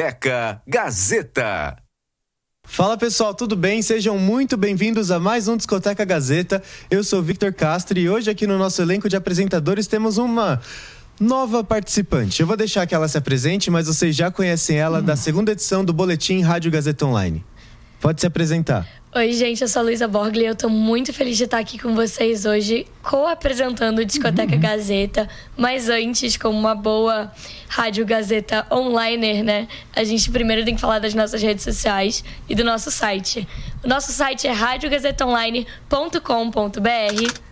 Discoteca Gazeta. Fala pessoal, tudo bem? Sejam muito bem-vindos a mais um Discoteca Gazeta. Eu sou Victor Castro e hoje aqui no nosso elenco de apresentadores temos uma nova participante. Eu vou deixar que ela se apresente, mas vocês já conhecem ela da segunda edição do Boletim Rádio Gazeta Online. Pode se apresentar. Oi, gente, eu sou a Luísa Borgli e eu tô muito feliz de estar aqui com vocês hoje, co-apresentando o Discoteca uhum. Gazeta. Mas antes, como uma boa Rádio Gazeta online, né? A gente primeiro tem que falar das nossas redes sociais e do nosso site. O nosso site é radiogazetaonline.com.br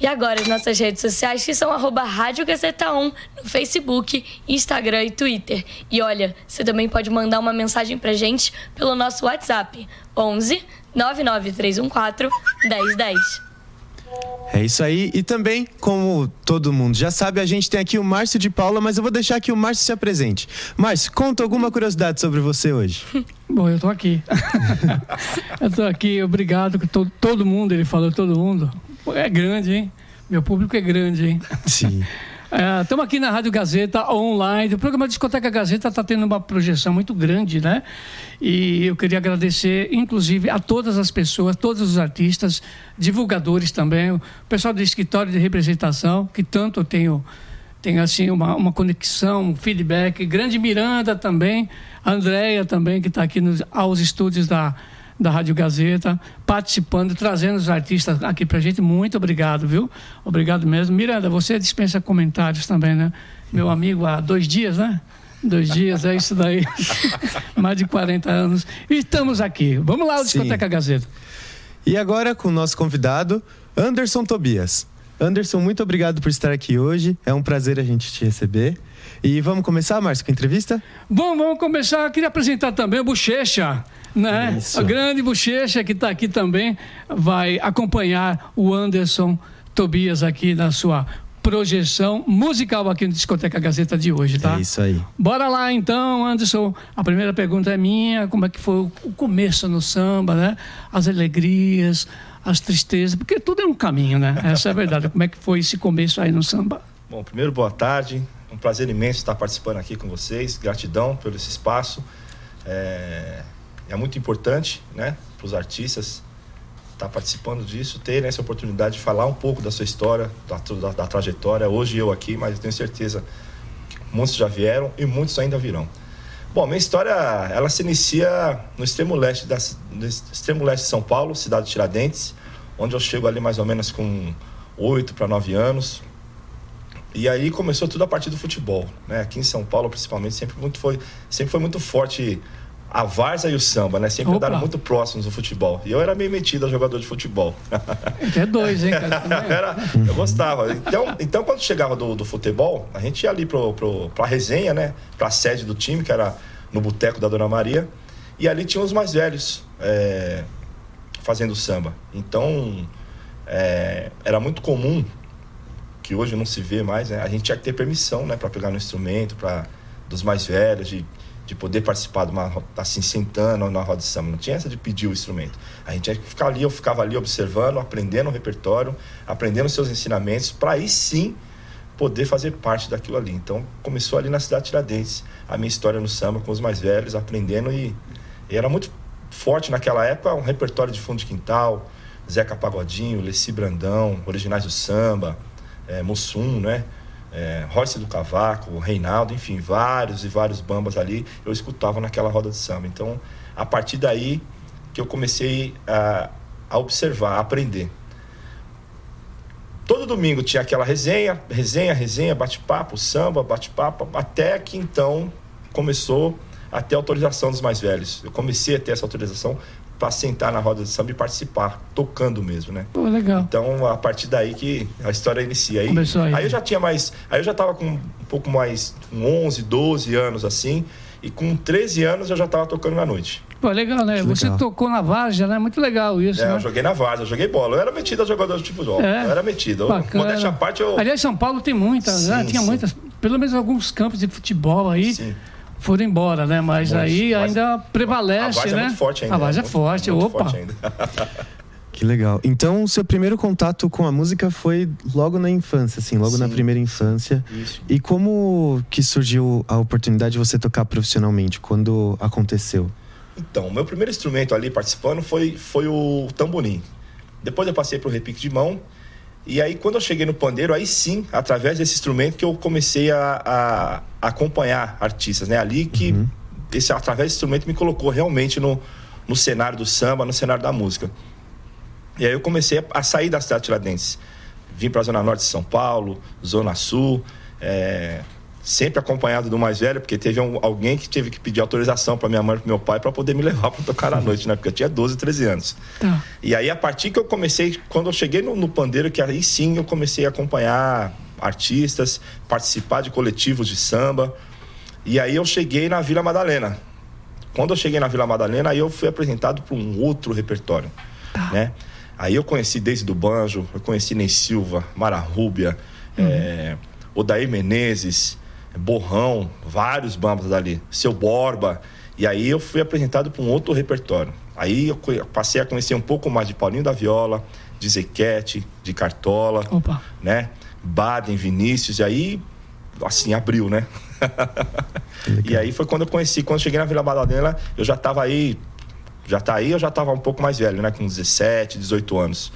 e agora as nossas redes sociais, que são arroba Rádio Gazeta 1 no Facebook, Instagram e Twitter. E olha, você também pode mandar uma mensagem pra gente pelo nosso WhatsApp, 11 99314 1010. É isso aí. E também, como todo mundo já sabe, a gente tem aqui o Márcio de Paula, mas eu vou deixar que o Márcio se apresente. Márcio, conta alguma curiosidade sobre você hoje. Bom, eu tô aqui. eu tô aqui, obrigado. Todo, todo mundo, ele falou, todo mundo. É grande, hein? Meu público é grande, hein? Sim. Estamos é, aqui na Rádio Gazeta online. O programa Discoteca Gazeta está tendo uma projeção muito grande, né? E eu queria agradecer, inclusive, a todas as pessoas, todos os artistas, divulgadores também, o pessoal do escritório de representação, que tanto eu tenho, tenho assim, uma, uma conexão, um feedback. Grande Miranda também, a Andréia também, que está aqui nos, aos estúdios da da Rádio Gazeta, participando, trazendo os artistas aqui pra gente. Muito obrigado, viu? Obrigado mesmo. Miranda, você dispensa comentários também, né? Meu amigo há dois dias, né? Dois dias, é isso daí. Mais de 40 anos. E estamos aqui. Vamos lá, o Discoteca Gazeta. E agora com o nosso convidado, Anderson Tobias. Anderson, muito obrigado por estar aqui hoje. É um prazer a gente te receber. E vamos começar, Márcio, com a entrevista? Vamos, vamos começar. Eu queria apresentar também o Bochecha né? Isso. A grande bochecha que está aqui também vai acompanhar o Anderson Tobias aqui na sua projeção musical aqui no Discoteca Gazeta de hoje, tá? É isso aí. Bora lá então, Anderson. A primeira pergunta é minha, como é que foi o começo no samba, né? As alegrias, as tristezas, porque tudo é um caminho, né? Essa é a verdade. Como é que foi esse começo aí no samba? Bom, primeiro boa tarde. Um prazer imenso estar participando aqui com vocês. Gratidão pelo esse espaço. É é muito importante, né, para os artistas estar tá participando disso, ter essa oportunidade de falar um pouco da sua história, da, da, da trajetória. Hoje eu aqui, mas eu tenho certeza que muitos já vieram e muitos ainda virão. Bom, minha história ela se inicia no extremo leste da, no extremo leste de São Paulo, cidade de Tiradentes, onde eu chego ali mais ou menos com oito para nove anos. E aí começou tudo a partir do futebol, né? Aqui em São Paulo, principalmente, sempre muito foi, sempre foi muito forte a Varsa e o samba, né? Sempre Opa. andaram muito próximos no futebol. E eu era meio metido a jogador de futebol. É dois, hein, cara? era, eu gostava. Então, então quando chegava do, do futebol, a gente ia ali pro, pro, pra resenha, né? Pra sede do time, que era no boteco da Dona Maria. E ali tinha os mais velhos é, fazendo samba. Então, é, era muito comum, que hoje não se vê mais, né? A gente tinha que ter permissão, né? Pra pegar no instrumento, pra, dos mais velhos, de de poder participar de uma assim sentando na roda de samba. Não tinha essa de pedir o instrumento. A gente tinha que ficar ali eu ficava ali observando aprendendo o repertório aprendendo seus ensinamentos para aí sim poder fazer parte daquilo ali. Então começou ali na cidade de Tiradentes a minha história no samba com os mais velhos aprendendo e, e era muito forte naquela época um repertório de fundo de quintal Zeca Pagodinho Leci Brandão originais do samba é, Mussum né é, Royce do Cavaco, Reinaldo, enfim, vários e vários bambas ali, eu escutava naquela roda de samba. Então, a partir daí que eu comecei a, a observar, a aprender. Todo domingo tinha aquela resenha, resenha, resenha, bate-papo, samba, bate-papo, até que então começou a ter autorização dos mais velhos. Eu comecei a ter essa autorização para sentar na roda de samba e participar, tocando mesmo, né? Pô, legal. Então, a partir daí que a história inicia. Aí, Começou aí. aí eu já tinha mais, aí eu já tava com um pouco mais, com 11, 12 anos assim, e com 13 anos eu já tava tocando na noite. Pô, legal, né? Você tocou na Várzea, né? Muito legal isso, é, né? eu joguei na Várzea, joguei bola. Eu era metido a jogador de futebol. É. Eu era metido. Modéstia à parte, eu... Aliás, São Paulo tem muitas, né? Tinha sim. muitas, pelo menos alguns campos de futebol aí. Sim foram embora, né? Mas aí ainda prevalece, a né? É muito forte ainda. A base é, é forte, muito opa. Forte Que legal. Então, o seu primeiro contato com a música foi logo na infância, assim, logo na Sim. primeira infância. Isso. E como que surgiu a oportunidade de você tocar profissionalmente? Quando aconteceu? Então, meu primeiro instrumento ali participando foi, foi o tamborim. Depois eu passei para o repique de mão. E aí, quando eu cheguei no pandeiro, aí sim, através desse instrumento, que eu comecei a, a acompanhar artistas, né? Ali que, esse, através desse instrumento, me colocou realmente no, no cenário do samba, no cenário da música. E aí eu comecei a, a sair da cidade tiradentes. Vim para a Zona Norte de São Paulo, Zona Sul, é, sempre acompanhado do mais velho, porque teve um- alguém que teve que pedir autorização para minha mãe e pro meu pai para poder me levar para tocar à noite, né? Porque eu tinha 12, 13 anos. Tá. E aí, a partir que eu comecei, quando eu cheguei no, no pandeiro, que aí sim eu comecei a acompanhar artistas, participar de coletivos de samba. E aí eu cheguei na Vila Madalena. Quando eu cheguei na Vila Madalena, aí eu fui apresentado para um outro repertório, né? Aí eu conheci desde do banjo, eu conheci Ney Silva, Mara Rúbia, é, Odair Menezes, Borrão, vários bambas ali, Seu Borba. E aí eu fui apresentado para um outro repertório. Aí eu passei a conhecer um pouco mais de Paulinho da Viola, de Zequete, de Cartola, Opa. né? Baden, Vinícius, e aí, assim, abriu, né? e aí foi quando eu conheci, quando eu cheguei na Vila Madalena, eu já tava aí, já tá aí, eu já tava um pouco mais velho, né? Com 17, 18 anos.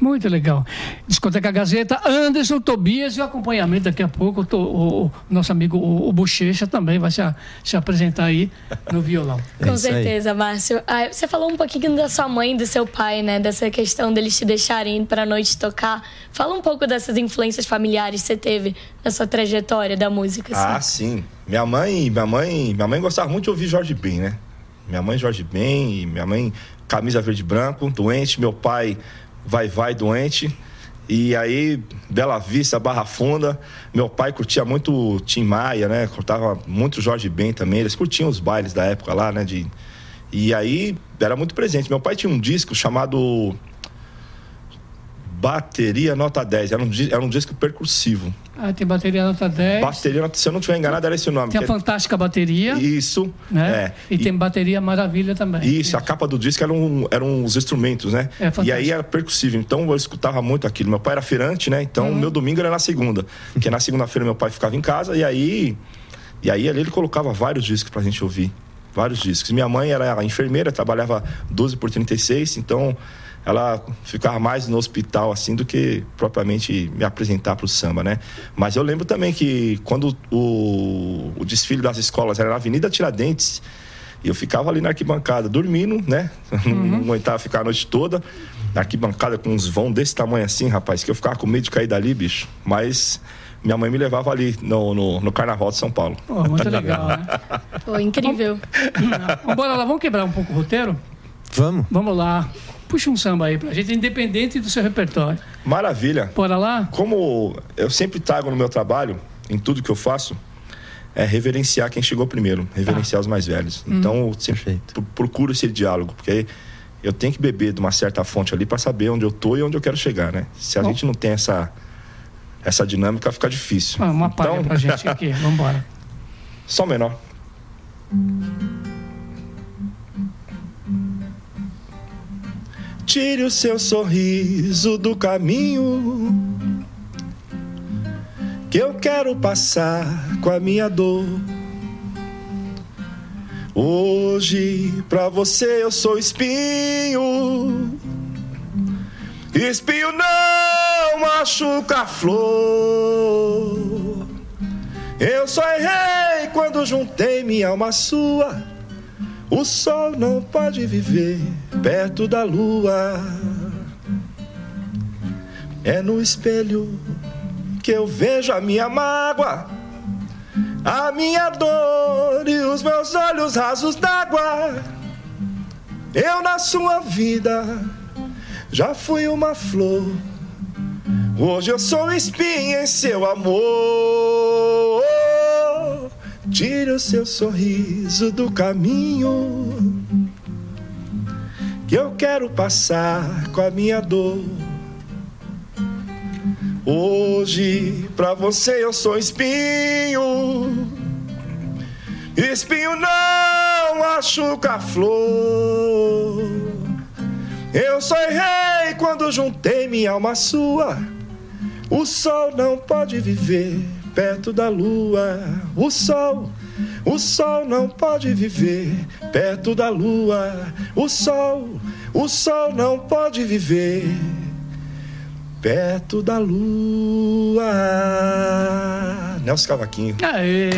Muito legal. Discoteca Gazeta, Anderson Tobias e o acompanhamento daqui a pouco. o to- O, o nosso amigo o, o Bochecha também vai se, a- se apresentar aí no violão. É Com isso aí. certeza, Márcio. Ah, você falou um pouquinho da sua mãe e do seu pai, né? Dessa questão deles te deixarem ir pra noite tocar. Fala um pouco dessas influências familiares que você teve na sua trajetória da música. Ah, assim. sim. Minha mãe, minha mãe, minha mãe gostava muito de ouvir Jorge Ben, né? Minha mãe Jorge Ben, minha mãe camisa verde e branco, doente, meu pai vai vai doente. E aí, Bela Vista, Barra Funda, meu pai curtia muito Tim Maia, né? Curtava muito Jorge Ben também. Eles curtiam os bailes da época lá, né? De... E aí, era muito presente. Meu pai tinha um disco chamado Bateria Nota 10. Era um, era um disco percussivo. Ah, tem bateria nota 10. Bateria, se eu não estiver enganado, era esse o nome. Tem a é- fantástica bateria, Isso, né? é. E, tem bateria maravilha também. Isso, a capa do disco eram, eram os instrumentos, né? É, e aí era percussivo, então eu escutava muito aquilo. Meu pai era feirante, né? Então Uhum. meu domingo era na segunda. Porque na segunda-feira meu pai ficava em casa e aí. E aí ali ele colocava vários discos pra gente ouvir. Vários discos. Minha mãe era enfermeira, trabalhava 12 por 36, então ela ficava mais no hospital assim do que propriamente me apresentar pro samba, né? Mas eu lembro também que quando o, o desfile das escolas era na Avenida Tiradentes, e eu ficava ali na arquibancada, dormindo, né? Não aguentava ficar a noite toda. Na arquibancada com uns vão desse tamanho assim, rapaz, que eu ficava com medo de cair dali, bicho. Mas minha mãe me levava ali no, no, no Carnaval de São Paulo. Pô, muito legal, né? Pô, incrível. Vamos bora lá, vamos quebrar um pouco o roteiro? Vamos? Vamos lá. Puxa um samba aí pra gente, independente do seu repertório. Maravilha. Bora lá? Como eu sempre trago no meu trabalho, em tudo que eu faço, é reverenciar quem chegou primeiro, reverenciar os mais velhos. Então, eu sempre Perfeito. procuro esse diálogo, porque eu tenho que beber de uma certa fonte ali para saber onde eu tô e onde eu quero chegar, né? Se a Bom. gente não tem essa essa dinâmica, fica difícil. Ah, uma palha então, pra gente aqui. Vamos embora. Só menor. Tire o seu sorriso do caminho que eu quero passar com a minha dor. Hoje pra você eu sou espinho. Espinho não machuca a flor. Eu só errei quando juntei minha alma sua. O sol não pode viver perto da lua. É no espelho que eu vejo a minha mágoa, a minha dor e os meus olhos rasos d'água. Eu na sua vida já fui uma flor. Hoje eu sou espinha em seu amor. Tire o seu sorriso do caminho que eu quero passar com a minha dor. Hoje pra você eu sou espinho. Espinho não machuca a flor. Eu sou rei quando juntei minha alma sua. O sol não pode viver perto da lua. O sol, o sol não pode viver perto da lua. O sol, o sol não pode viver perto da lua. Nelson Cavaquinho. Aê!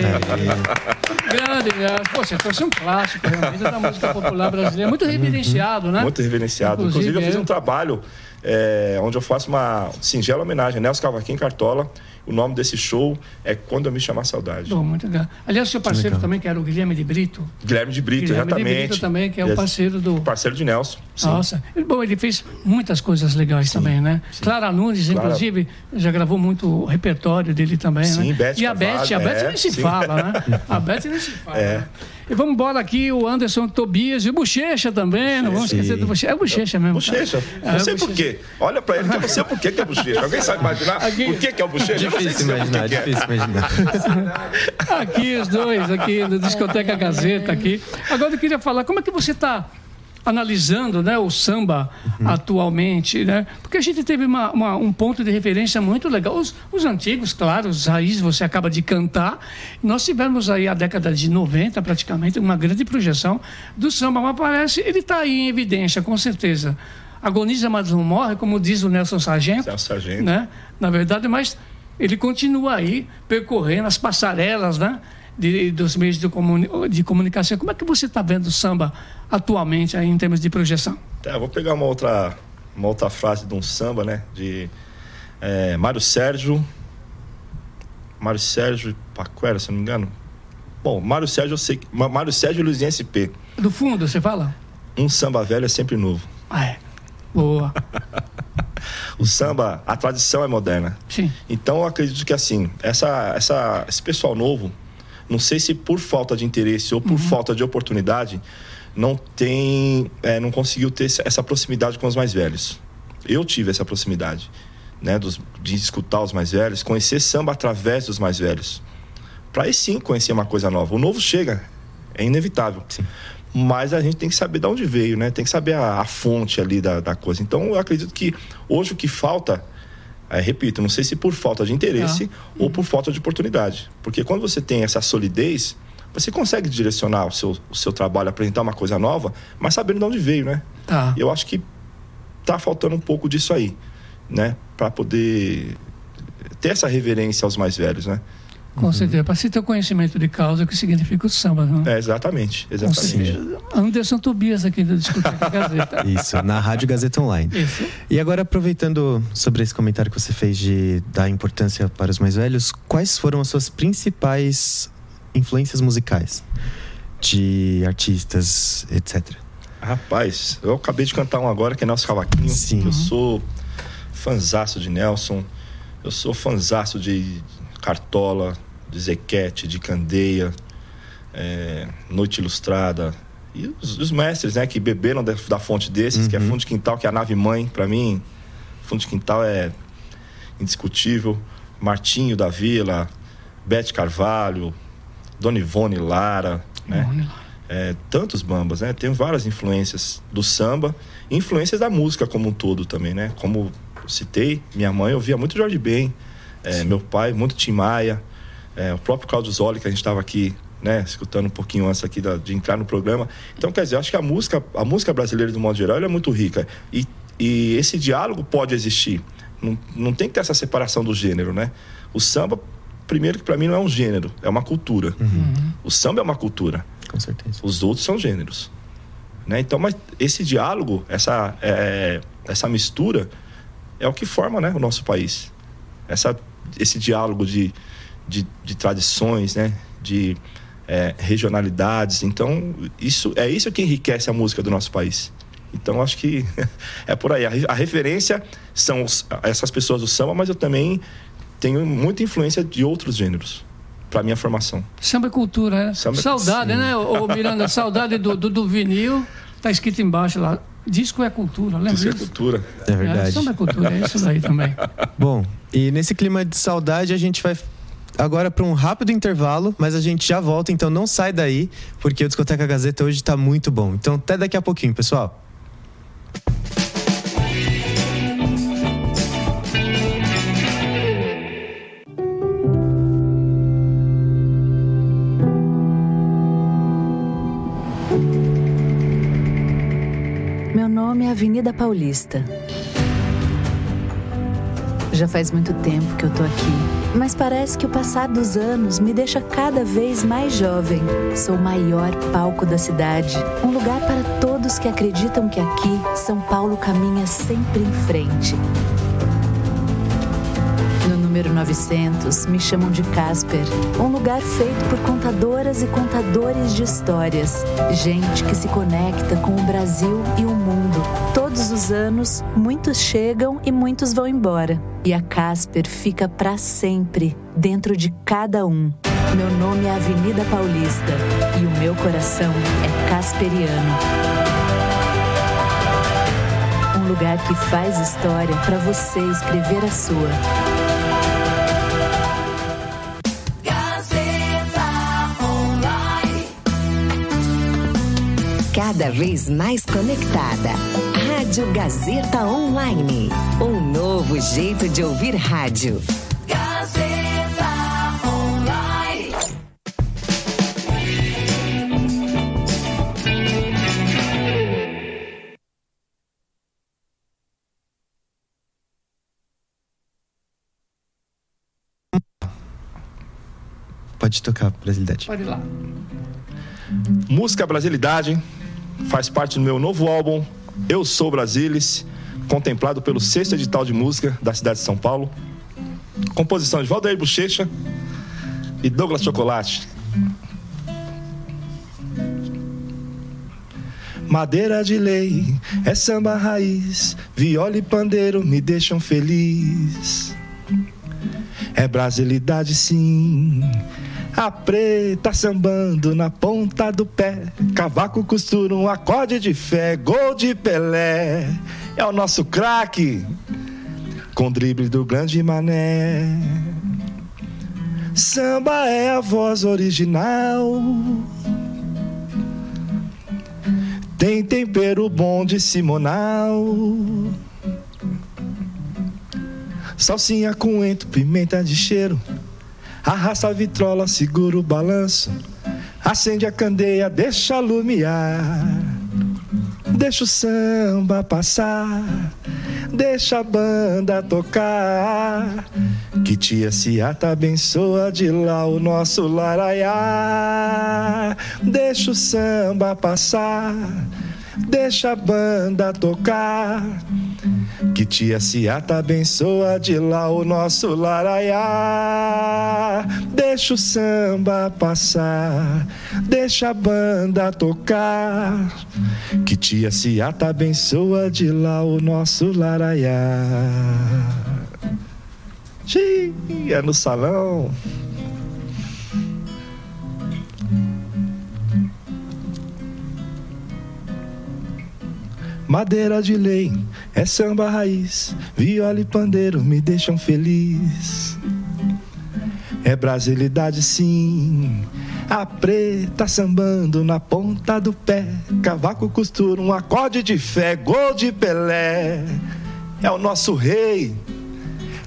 Grande, né? Pô, você trouxe um clássico realmente da música popular brasileira, muito reverenciado, né? Muito reverenciado. Inclusive, Inclusive, eu fiz é. um trabalho é, onde eu faço uma singela homenagem a Nelson Cavaquinho Cartola. O nome desse show é Quando Eu Me Chamar Saudade. Bom, muito legal. Aliás, seu parceiro legal. também, que era o Guilherme de Brito. Guilherme de Brito, Guilherme de exatamente. Brito também, que é o parceiro do. Parceiro de Nelson. Sim. Nossa, bom, ele fez muitas coisas legais também, né? Clara Nunes, Clara- inclusive, já gravou muito o repertório dele também, Sim, né? Beth e a Beth, a Beth é, nem se sim. fala, né? A Beth nem se fala. É. né? E vamos embora aqui, o Anderson Tobias e o Bochecha também, não vamos esquecer do Bochecha. É o Bochecha mesmo. Bochecha. É, Não sei por quê. Olha pra ele que eu não sei por que é bochecha. Alguém sabe imaginar Aqui- por que, é o bochecha? Difícil imaginar, é. difícil imaginar. Aqui os dois, aqui no Discoteca Gazeta aqui. Agora eu queria falar, como é que você está analisando né, o samba atualmente, né? Porque a gente teve uma- uma- um ponto de referência muito legal. Os, os antigos, claro, os raízes você acaba de cantar. Nós tivemos aí a década de 90, praticamente, uma grande projeção do samba, mas parece ele está aí em evidência, com certeza. Agoniza, mas não morre, como diz o Nelson Sargento Nelson Sargento. né? Na verdade, mas ele continua aí percorrendo as passarelas, né? De, dos meios de, comuni de comunicação. Como é que você está vendo o samba atualmente aí em termos de projeção? Tá, vou pegar uma outra, uma outra frase de um samba, né? De é, Mário Sérgio. Mário Sérgio Paquera, se não me engano. Bom, Mário Sérgio, eu sei. Mário Sérgio e Luizinho SP. Do fundo, você fala? Um samba velho é sempre novo. Ah, é. Boa. O samba, a tradição é moderna. Sim. Então eu acredito que assim, essa, essa, esse pessoal novo, não sei se por falta de interesse ou por falta de oportunidade, não tem, é, não conseguiu ter essa- proximidade com os mais velhos. Eu tive essa proximidade, né, dos, de escutar os mais velhos, conhecer samba através dos mais velhos, para aí sim conhecer uma coisa nova. O novo chega, é inevitável. Mas a gente tem que saber de onde veio, né? Tem que saber a, a fonte ali da, da coisa. Então eu acredito que hoje o que falta repito, não sei se por falta de interesse ou por falta de oportunidade. Porque quando você tem essa solidez, você consegue direcionar o seu, o seu trabalho, apresentar uma coisa nova, mas sabendo de onde veio, né? Tá. Eu acho que tá faltando um pouco disso aí, né? Para poder ter essa reverência aos mais velhos, né? Com certeza. Para se ter o conhecimento de causa, o que significa o samba, não É, exatamente, Com exatamente. certeza. Anderson Tobias aqui do Discoteca Gazeta. Isso, na Rádio Gazeta Online. Isso. E agora, aproveitando sobre esse comentário que você fez de dar importância para os mais velhos, quais foram as suas principais influências musicais? De artistas, etc. Rapaz, eu acabei de cantar um agora que é Nelson Cavaquinho. Sim. Eu sou fanzaço de Nelson. Eu sou fanzaço de Cartola, de Zequete, de Candeia, é, Noite Ilustrada. E os, os mestres, né, que beberam da, da fonte desses, que é Fundo de Quintal, que é a nave mãe, para mim. Fundo de Quintal é indiscutível. Martinho da Vila, Bete Carvalho, Dona Ivone Lara, né? Olha lá. é, tantos bambas, né? Tem várias influências do samba, e influências da música como um todo também, né? Como eu citei, minha mãe ouvia muito Jorge Ben, é, meu pai muito Tim Maia, é, o próprio Claudio Zoli que a gente estava aqui, né? Escutando um pouquinho antes aqui da- de entrar no programa. Então, quer dizer, eu acho que a música, a música brasileira do modo geral, ela é muito rica e, e esse diálogo pode existir. Não, não tem que ter essa separação do gênero, né? O samba, primeiro que para mim não é um gênero, é uma cultura. O samba é uma cultura. Com certeza. Os outros são gêneros. Né? Então, mas esse diálogo, essa, é, essa mistura, é o que forma né, o nosso país. Essa, esse diálogo de, de, de tradições, né? de é, regionalidades. Então, isso, é isso que enriquece a música do nosso país. Então, acho que é por aí. A, re- a referência são os- essas pessoas do samba, mas eu também tenho muita influência de outros gêneros para minha formação. Samba é cultura, né? Samba é- saudade, Sim. né, ô Miranda? Saudade do, do, do vinil. Tá escrito embaixo lá. Disco é cultura, lembra Isso é cultura. É É, verdade. samba é cultura, é isso daí também. Bom, e nesse clima de saudade a gente vai agora para um rápido intervalo, mas a gente já volta, então não sai daí, porque o Discoteca Gazeta hoje está muito bom. Então até daqui a pouquinho, pessoal. Meu nome é Avenida Paulista. Já faz muito tempo que eu tô aqui mas parece que o passar dos anos me deixa cada vez mais jovem. Sou o maior palco da cidade, um lugar para todos que acreditam que aqui São Paulo caminha sempre em frente número 900 me chamam de Casper, um lugar feito por contadoras e contadores de histórias, gente que se conecta com o Brasil e o mundo. Todos os anos, muitos chegam e muitos vão embora, e a Casper fica para sempre dentro de cada um. Meu nome é Avenida Paulista e o meu coração é casperiano. Um lugar que faz história para você escrever a sua. Cada vez mais conectada. Rádio Gazeta Online. Um novo jeito de ouvir rádio. Gazeta Online. Pode tocar, Brasilidade. Pode ir lá. Música Brasilidade faz parte do meu novo álbum Eu Sou Brasilis, contemplado pelo sexto edital de música da cidade de São Paulo. Composição de Valdeir Bochecha e Douglas Chocolate. Madeira de lei, é samba raiz, viola e pandeiro me deixam feliz. É brasilidade sim, a preta sambando na ponta do pé. Cavaco costura um acorde de fé. Gol de Pelé. É o nosso craque. Com drible do grande mané. Samba é a voz original. Tem tempero bom de Simonal. Salsinha com ento, pimenta de cheiro. Arrasta a vitrola, segura o balanço. Acende a candeia, deixa lumiar. Deixa o samba passar. Deixa a banda tocar. Que tia Ciata abençoa de lá o nosso laraiá. Deixa o samba passar. Deixa a banda tocar. Que tia Ciata abençoa de lá o nosso laraiá. Deixa o samba passar, deixa a banda tocar. Que tia Ciata abençoa de lá o nosso laraiá. Tia no salão. Madeira de lei é samba raiz, viola e pandeiro me deixam feliz. É brasilidade sim, a preta sambando na ponta do pé. Cavaco costura um acorde de fé, gol de Pelé. É o nosso rei,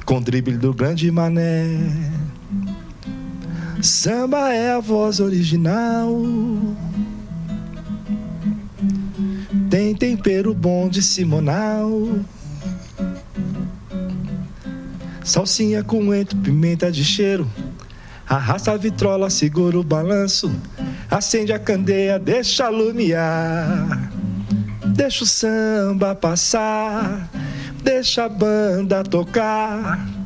com drible do grande mané. Samba é a voz original tem tempero bom de simonal. Salsinha com ento, pimenta de cheiro. Arrasta a vitrola, segura o balanço. Acende a candeia, deixa lumiar. Deixa o samba passar. Deixa a banda tocar.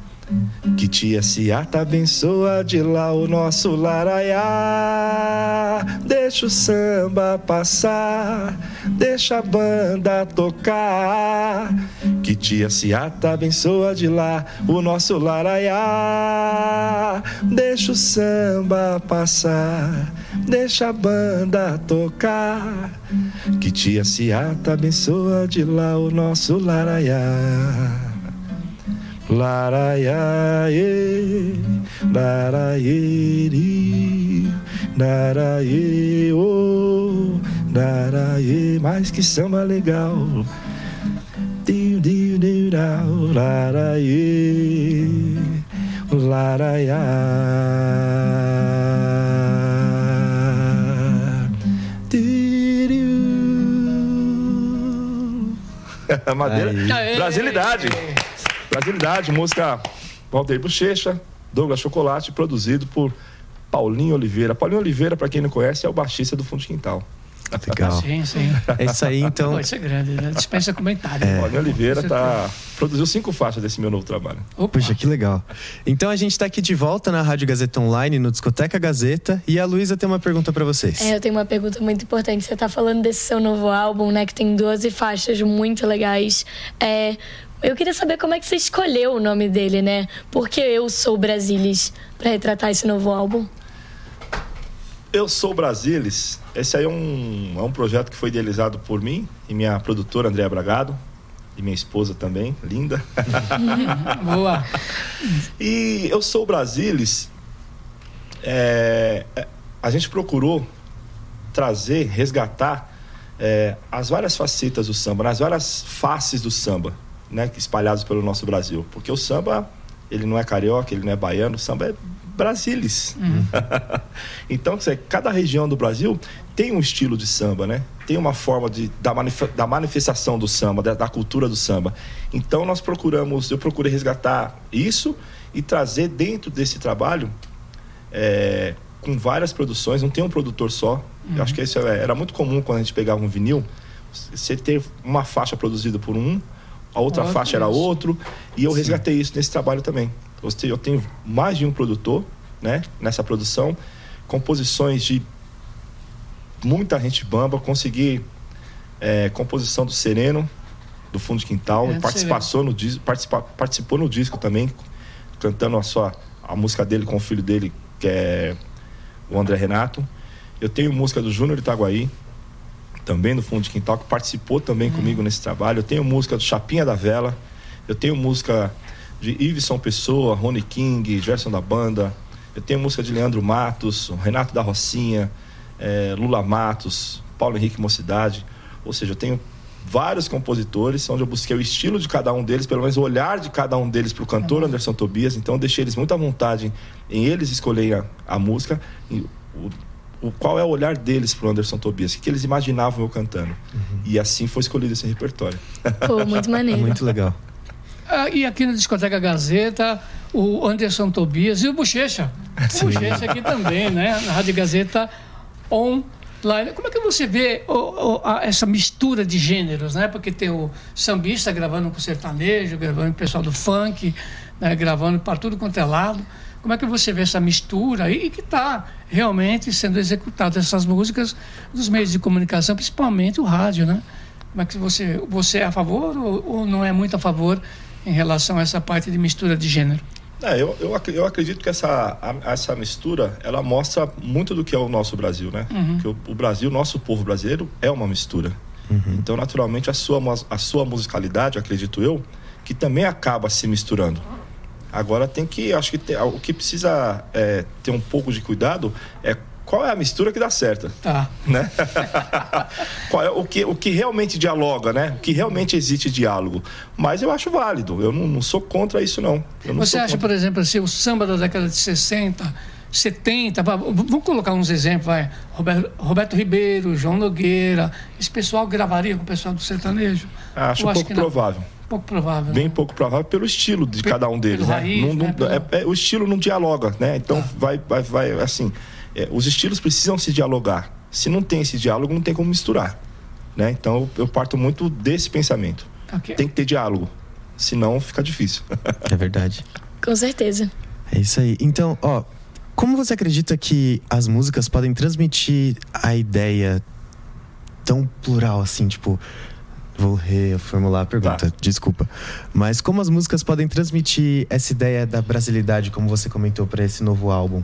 Que tia Ciata abençoa de lá o nosso laraiá. Deixa o samba passar, deixa a banda tocar. Que tia Ciata abençoa de lá o nosso laraiá. Deixa o samba passar, deixa a banda tocar. Que tia Ciata abençoa de lá o nosso laraiá. Laraiaê, laraieri, laraiê, oh, laraiê, mais que samba legal. Diu, diu, diu, diu, laraiê, laraiá. Madeira. Aê. Brasilidade. Brasilidade, música Valdeir Bochecha, Douglas Chocolate, produzido por Paulinho Oliveira. Paulinho Oliveira, para quem não conhece, é o baixista do Fundo de Quintal. Legal. Sim, sim. É isso aí, então. Pô, isso é grande, né? Dispensa comentário. Paulinho Oliveira tá, produziu cinco faixas desse meu novo trabalho. Opa. Puxa, que legal. Então a gente tá aqui de volta na Rádio Gazeta Online, no Discoteca Gazeta, e a Luísa tem uma pergunta para vocês. É, eu tenho uma pergunta muito importante. Você tá falando desse seu novo álbum, né? Que tem 12 faixas muito legais. É, eu queria saber como é que você escolheu o nome dele, né? Porque eu sou Brasilis para retratar esse novo álbum. Eu sou Brasilis. Esse aí é um, é um projeto que foi idealizado por mim e minha produtora Andréa Bragado. E minha esposa também, linda. Boa. E eu sou Brasilis. é, é, a gente procurou trazer, resgatar é, as várias facetas do samba, as várias faces do samba, né, espalhados pelo nosso Brasil. Porque o samba, ele não é carioca, ele não é baiano, o samba é brasilis. então, quer dizer, cada região do Brasil tem um estilo de samba, né? Tem uma forma de, da, manif- da manifestação do samba, da, da cultura do samba. Então, nós procuramos, eu procurei resgatar isso e trazer dentro desse trabalho é, com várias produções, não tem um produtor só. Eu acho que isso é- era muito comum quando a gente pegava um vinil, você ter uma faixa produzida por um, a outra faixa era outro, e eu resgatei isso nesse trabalho também. Eu te- Eu tenho mais de um produtor, né, nessa produção, composições de muita gente bamba, consegui é, composição do Sereno, do Fundo de Quintal, Grande participou no, disco, participa, participou no disco também, cantando a sua a música dele com o filho dele, que é o André Renato. Eu tenho música do Júnior Itaguaí, também do Fundo de Quintal, que participou também comigo nesse trabalho. Eu tenho música do Chapinha da Vela, eu tenho música de Iveson Pessoa, Rony King, Gerson da Banda, eu tenho música de Leandro Matos, Renato da Rocinha, eh, Lula Matos, Paulo Henrique Mocidade. Ou seja, eu tenho vários compositores, onde eu busquei o estilo de cada um deles, pelo menos o olhar de cada um deles para o cantor Anderson Tobias. Então, eu deixei eles muito à vontade em eles escolherem a, a música, e o, o- qual é o olhar deles para o Anderson Tobias, o que eles imaginavam eu cantando. E assim foi escolhido esse repertório. Pô, muito maneiro. Muito legal. Ah, e aqui na Discoteca Gazeta, o Anderson Tobias e o Bochecha. O Bochecha aqui também, né? Na Rádio Gazeta online. Como é que você vê o- o- a- essa mistura de gêneros, né? Porque tem o sambista gravando com sertanejo, gravando com o pessoal do funk, né? gravando para tudo quanto é lado. Como é que você vê essa mistura e que está realmente sendo executada essas músicas nos meios de comunicação, principalmente o rádio, né? Como é que você, você é a favor ou, ou não é muito a favor em relação a essa parte de mistura de gênero? É, eu, eu, eu acredito que essa, a- essa mistura, ela mostra muito do que é o nosso Brasil, né? Que o, o Brasil, nosso povo brasileiro, é uma mistura. Então, naturalmente, a sua, a sua musicalidade, acredito eu, que também acaba se misturando. Agora tem que, acho que tem- o que precisa é, ter um pouco de cuidado é qual é a mistura que dá certo Tá. né? Qual é o que, o que realmente dialoga, né? O que realmente existe diálogo. Mas eu acho válido. Eu não, não sou contra isso, não. Não Você acha, contra. por exemplo, assim, o samba da década de 60, 70, vá, v- vamos colocar uns exemplos, vai. Roberto, Roberto Ribeiro, João Nogueira, esse pessoal gravaria com o pessoal do sertanejo? Acho Eu pouco que não. Provável. Pouco provável. né? Bem pouco provável pelo estilo de Pe- cada um deles, né? raiz, Não- né? não- Pelo- é- é- o estilo não dialoga, né? Então Tá. vai, vai, vai, assim. é, os estilos precisam se dialogar. Se não tem esse diálogo, não tem como misturar, né? Então eu, eu parto muito desse pensamento. Ok. Tem que ter diálogo, senão fica difícil. É verdade. Com certeza. É isso aí. Então, ó, como você acredita que as músicas podem transmitir a ideia tão plural assim, tipo, vou reformular a pergunta, Tá. desculpa. Mas como as músicas podem transmitir essa ideia da brasilidade, como você comentou para esse novo álbum,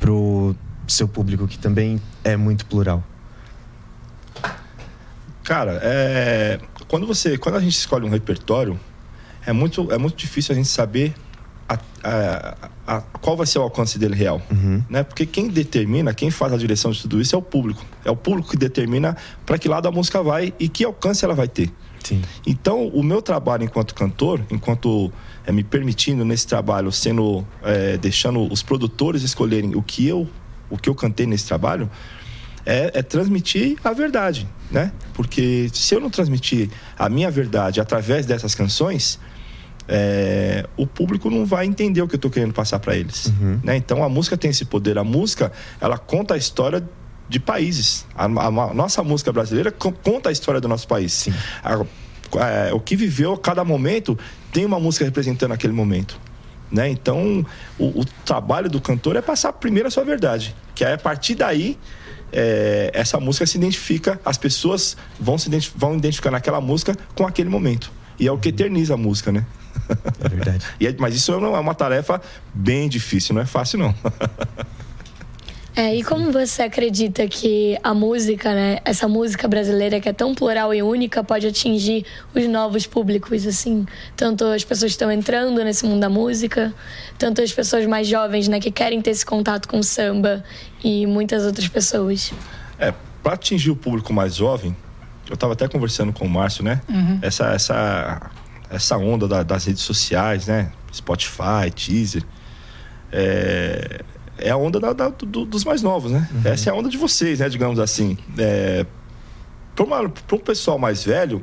pro seu público que também é muito plural? Cara, é, quando você, quando a gente escolhe um repertório, é muito, é muito difícil a gente saber a- a- a- qual vai ser o alcance dele real, né? Porque quem determina, quem faz a direção de tudo isso é o público. É o público que determina para que lado a música vai e que alcance ela vai ter. Sim. Então, o meu trabalho enquanto cantor, enquanto é, me permitindo nesse trabalho, sendo é, deixando os produtores escolherem o que eu, o que eu cantei nesse trabalho, é, é transmitir a verdade, né? Porque se eu não transmitir a minha verdade através dessas canções, é, o público não vai entender o que eu estou querendo passar para eles. Uhum. Né? Então a música tem esse poder. A música ela conta a história de países. A, a, a nossa música brasileira conta a história do nosso país. A, é, o que viveu cada momento tem uma música representando aquele momento. Né? Então, o, o, trabalho do cantor é passar primeiro a sua verdade, que aí a partir daí é, essa música se identifica, as pessoas vão se identificar, vão identificar naquela música com aquele momento. E é o que eterniza a música, né? É verdade. é, mas isso é uma tarefa bem difícil, não é fácil não. É, e como você acredita que a música, né, essa música brasileira que é tão plural e única, pode atingir os novos públicos, assim? Tanto as pessoas que estão entrando nesse mundo da música, tanto as pessoas mais jovens, né, que querem ter esse contato com o samba e muitas outras pessoas. É, para atingir o público mais jovem, eu estava até conversando com o Márcio, né? Uhum. Essa, essa, essa onda da, das redes sociais, né? Spotify, Teaser. É, é a onda da, da, do, dos mais novos, né? Uhum. Essa é a onda de vocês, né? Digamos assim. É, para um pessoal mais velho,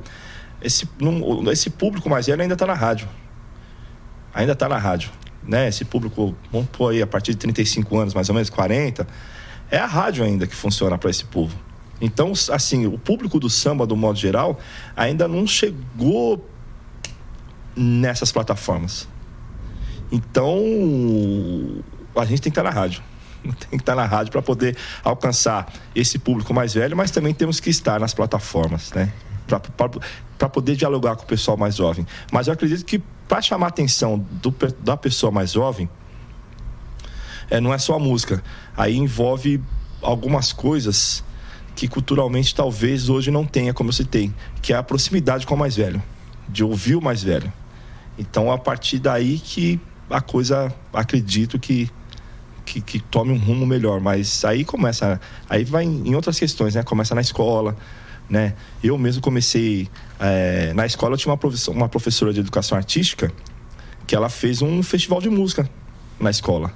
esse, num, esse público mais velho ainda está na rádio. Ainda está na rádio. Né? Esse público, vamos pôr aí a partir de 35 anos, mais ou menos, 40, é a rádio ainda que funciona para esse povo. Então, assim, o público do samba, do modo geral, ainda não chegou nessas plataformas. Então, a gente tem que estar na rádio. Tem que estar na rádio para poder alcançar esse público mais velho, mas também temos que estar nas plataformas, né? Para poder dialogar com o pessoal mais jovem. Mas eu acredito que para chamar a atenção do, da pessoa mais jovem, é, não é só a música. Aí envolve algumas coisas que culturalmente talvez hoje não tenha, como eu citei, que é a proximidade com o mais velho, de ouvir o mais velho. Então, a partir daí que a coisa, acredito que que, que, tome um rumo melhor. Mas aí começa, aí vai em, outras questões, né? Começa na escola, né? Eu mesmo comecei é, na escola eu tinha uma professora, uma professora de educação artística que ela fez um festival de música na escola,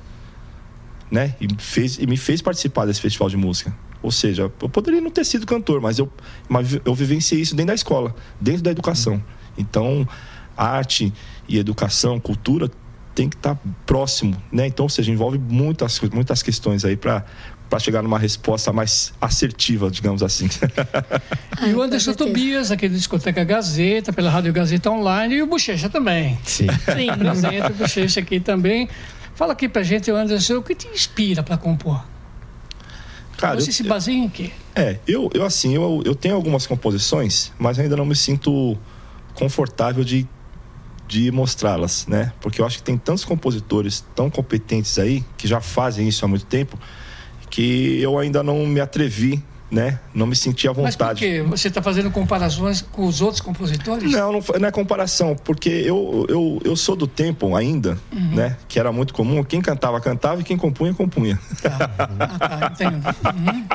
né? E fez e me fez participar desse festival de música. Ou seja, eu poderia não ter sido cantor, mas eu, mas eu vivenciei isso dentro da escola, dentro da educação. Então, arte e educação, cultura tem que estar tá próximo, né? Então, ou seja, envolve muitas, muitas questões aí para para chegar numa resposta mais assertiva, digamos assim. e o Anderson Tobias, aqui do Discoteca Gazeta, pela Rádio Gazeta Online, e o Bochecha também. Sim. Sim, presente o Bochecha aqui também. Fala aqui pra gente, Anderson, o que te inspira para compor? Cara, Você eu, se baseia em quê? É, eu, eu assim, eu, eu tenho algumas composições, mas ainda não me sinto confortável de de mostrá-las, né? Porque eu acho que tem tantos compositores tão competentes aí que já fazem isso há muito tempo que eu ainda não me atrevi né? Não me senti à vontade. Mas por quê? Você está fazendo comparações com os outros compositores? Não, não, não, é comparação, porque eu, eu, eu sou do tempo ainda, uhum. né? Que era muito comum, quem cantava, cantava e quem compunha, compunha. Tá. Ah, tá, entendo. Uhum.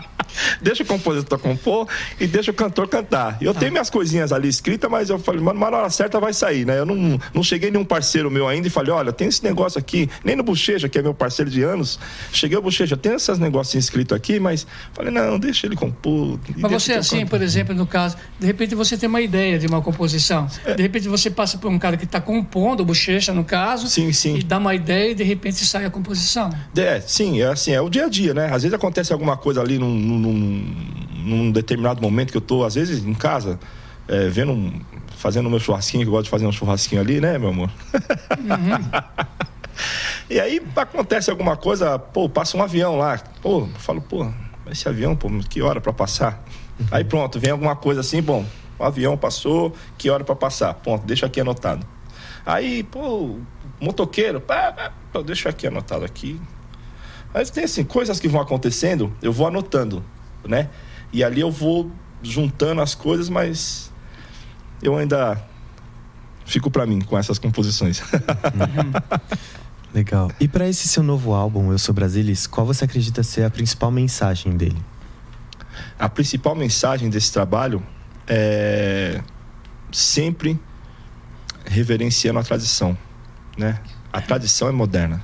Deixa o compositor compor e deixa o cantor cantar. Eu tá. tenho minhas coisinhas ali escritas, mas eu falei, mano, na hora certa vai sair, né? Eu não, não cheguei nenhum parceiro meu ainda e falei, olha, tem esse negócio aqui, nem no Bochecha, que é meu parceiro de anos, cheguei ao Bochecha, tem esses negocinhos escritos aqui, mas falei, não, deixa ele compor. Mas você assim, por exemplo, no caso, de repente você tem uma ideia de uma composição, é. de repente você passa por um cara que está compondo, o Bochecha no caso, sim, sim. e dá uma ideia e de repente sai a composição. É, sim, é assim, é o dia a dia, né? Às vezes acontece alguma coisa ali num, num, num determinado momento que eu estou, às vezes, em casa, é, vendo, um, fazendo meu churrasquinho, que eu gosto de fazer um churrasquinho ali, né, meu amor? Uhum. e aí acontece alguma coisa, pô, passa um avião lá, pô, eu falo, pô, esse avião, pô, que hora para passar? Aí pronto, vem alguma coisa assim, bom, o avião passou, que hora para passar? Ponto, deixa aqui anotado. Aí, pô, motoqueiro, pá, pá, pô, deixa aqui anotado aqui. Mas tem assim, coisas que vão acontecendo, eu vou anotando, né? E ali eu vou juntando as coisas, mas eu ainda fico para mim com essas composições. Legal. E para esse seu novo álbum, Eu Sou Brasilis, qual você acredita ser a principal mensagem dele? A principal mensagem desse trabalho é sempre reverenciando a tradição, né? A tradição é moderna.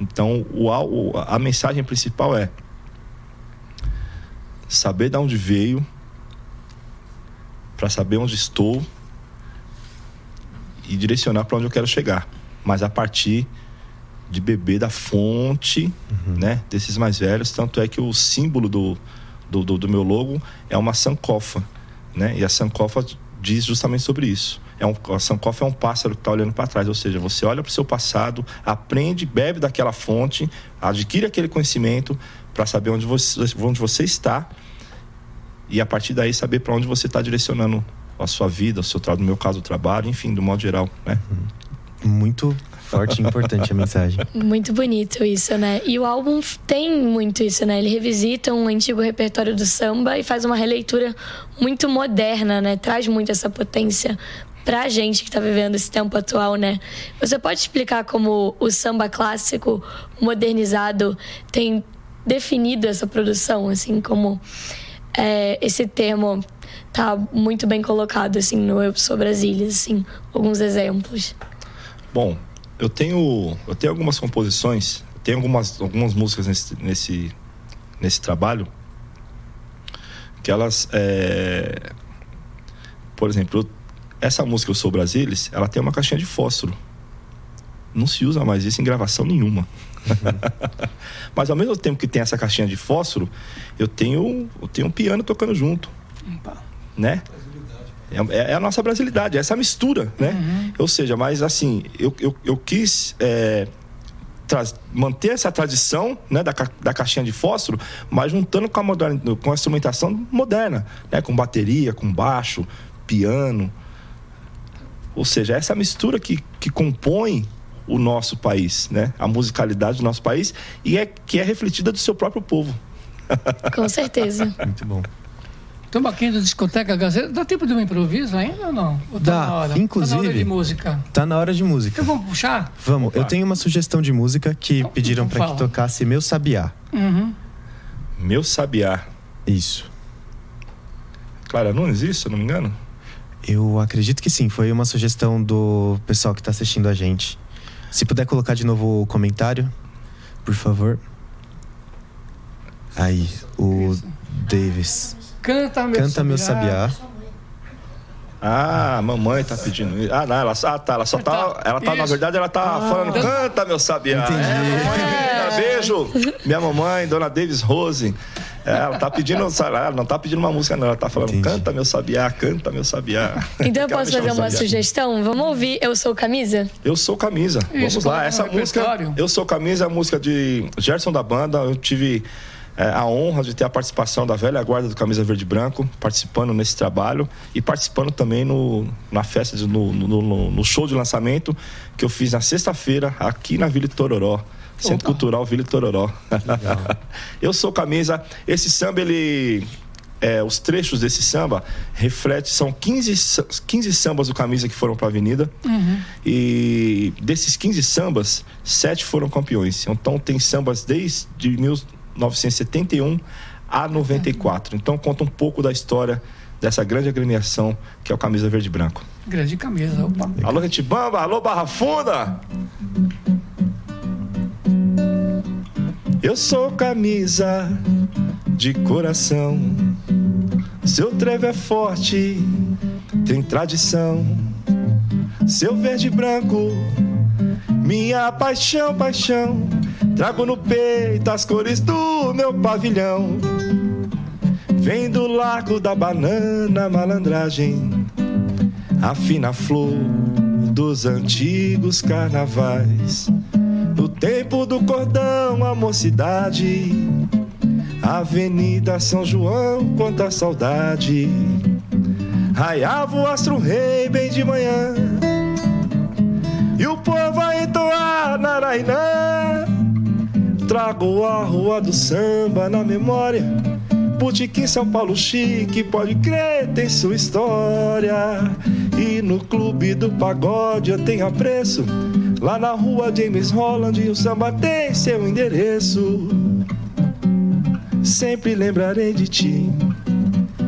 Então, o, a mensagem principal é saber de onde veio, para saber onde estou e direcionar para onde eu quero chegar. Mas a partir de beber da fonte, uhum. né, desses mais velhos, tanto é que o símbolo do, do, do, do meu logo é uma sancofa, né? E a sancofa diz justamente sobre isso. É um, a sancofa é um pássaro que está olhando para trás, ou seja, você olha para o seu passado, aprende, bebe daquela fonte, adquire aquele conhecimento para saber onde você, onde você está e a partir daí saber para onde você está direcionando a sua vida, o seu no meu caso o trabalho, enfim, do modo geral, né? Muito forte e importante a mensagem. Muito bonito isso, né? E o álbum tem muito isso, né? Ele revisita um antigo repertório do samba e faz uma releitura muito moderna, né? Traz muito essa potência pra gente que está vivendo esse tempo atual, né? Você pode explicar como o samba clássico modernizado tem definido essa produção, assim, como é, esse termo tá muito bem colocado, assim, no Eu Sou Brasília, assim, alguns exemplos. Bom, eu tenho, eu tenho algumas composições, tenho algumas, algumas músicas nesse, nesse, nesse trabalho que elas, é... por exemplo, essa música Eu Sou Brasília, ela tem uma caixinha de fósforo. Não se usa mais isso em gravação nenhuma. Mas ao mesmo tempo que tem essa caixinha de fósforo, eu tenho, eu tenho um piano tocando junto. Opa. Né? É, é, a nossa brasilidade, é essa mistura, né? Uhum. Ou seja, mas assim, eu, eu, eu quis é, manter essa tradição né, da, da caixinha de fósforo, mas juntando com a, moderna, com a instrumentação moderna, né? Com bateria, com baixo, piano. Ou seja, essa mistura que, que compõe o nosso país, né? A musicalidade do nosso país e é que é refletida do seu próprio povo. Com certeza. Muito bom. Estamos aqui na discoteca Gazeta. Dá tempo de um improviso ainda ou não? Ou tá Dá. Na hora? Inclusive. Tá na hora de música. Tá na hora de música. Então vamos puxar? Vamos. Opa. Eu tenho uma sugestão de música que então, pediram então para que tocasse Meu Sabiá. Uhum. Meu Sabiá. Isso. Clara Nunes, isso, se eu não me engano? Eu acredito que sim. Foi uma sugestão do pessoal que está assistindo a gente. Se puder colocar de novo o comentário, por favor. Aí, o Davis. Canta meu Canta meu sabiá. Ah, mamãe tá pedindo isso. Ah, não, ela, ah, tá, ela só tá. Ela tá, na verdade, ela tá ah, falando, canta meu sabiá. Entendi. É, mamãe, beijo. Minha mamãe, dona Davis Rose. É, ela tá pedindo, ela não tá pedindo uma música, não. Ela tá falando, Entendi. canta meu sabiá, canta meu sabiá. Então eu posso fazer uma sugestão? Vamos ouvir Eu Sou Camisa? Eu Sou Camisa. Isso, Vamos lá. Essa música, Eu Sou Camisa, é a música de Gerson da banda. Eu tive é, a honra de ter a participação da velha guarda do Camisa Verde e Branco, participando nesse trabalho e participando também no, na festa, de, no, no, no, show de lançamento que eu fiz na sexta-feira aqui na Vila Tororó. Centro Opa. Cultural Vila Tororó. eu sou camisa. Esse samba, ele. É, os trechos desse samba reflete são 15, 15 sambas do camisa que foram para a avenida uhum. e desses 15 sambas sete foram campeões então tem sambas desde mil, 1971 a 94. Então conta um pouco da história dessa grande agremiação que é o Camisa Verde e Branco. Grande camisa, opa. Alô, Retibamba, alô, Barra Funda. Eu sou camisa de coração. Seu trevo é forte, tem tradição. Seu verde e branco, minha paixão, paixão Trago no peito as cores do meu pavilhão. Vem do largo da banana, malandragem, a fina flor dos antigos carnavais. Tempo do cordão, a mocidade, Avenida São João, quanta saudade. Raiava o astro rei bem de manhã, e o povo a entoar Narainã Trago a rua do samba na memória. Botequim São Paulo chique, pode crer, tem sua história. E no clube do pagode eu tenho apreço. Lá na rua James Holland o samba tem seu endereço. Sempre lembrarei de ti,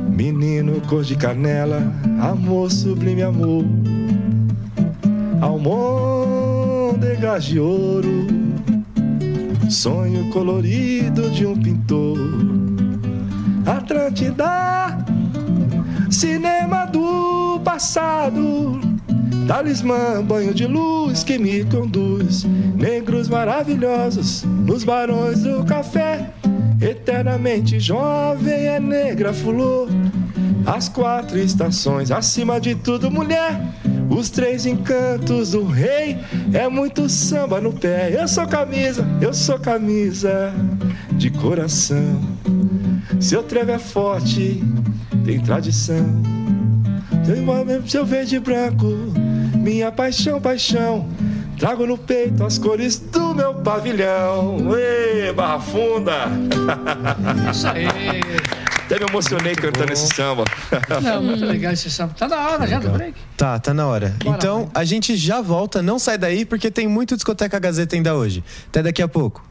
menino cor de canela, amor sublime amor. Almôndegas de ouro sonho colorido de um pintor. Atlântida, cinema do passado. Talismã, banho de luz que me conduz. Negros maravilhosos nos barões do café. Eternamente jovem é negra fulô. As quatro estações, acima de tudo, mulher. Os três encantos do rei é muito samba no pé. Eu sou camisa, eu sou camisa de coração. Seu trevo é forte, tem tradição. Seu verde branco, minha paixão, paixão. Trago no peito as cores do meu pavilhão. Ê, Barra Funda! Isso aí. Até me emocionei Muito cantando bom. esse samba. Não, muito legal esse samba. Tá na hora já do break. Tá, tá na hora. Bora, então, vai. a gente já volta, não sai daí porque tem muito Discoteca Gazeta ainda hoje. Até daqui a pouco.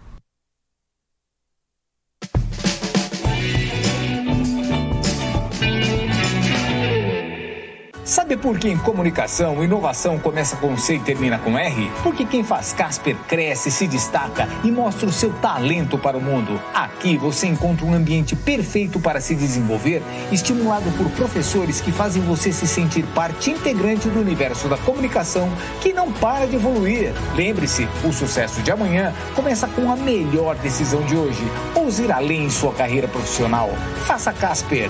Sabe por que em comunicação, inovação começa com C e termina com R? Porque quem faz Casper cresce, se destaca e mostra o seu talento para o mundo. Aqui você encontra um ambiente perfeito para se desenvolver, estimulado por professores que fazem você se sentir parte integrante do universo da comunicação que não para de evoluir. Lembre-se, o sucesso de amanhã começa com a melhor decisão de hoje. Ouse ir além em sua carreira profissional. Faça Casper.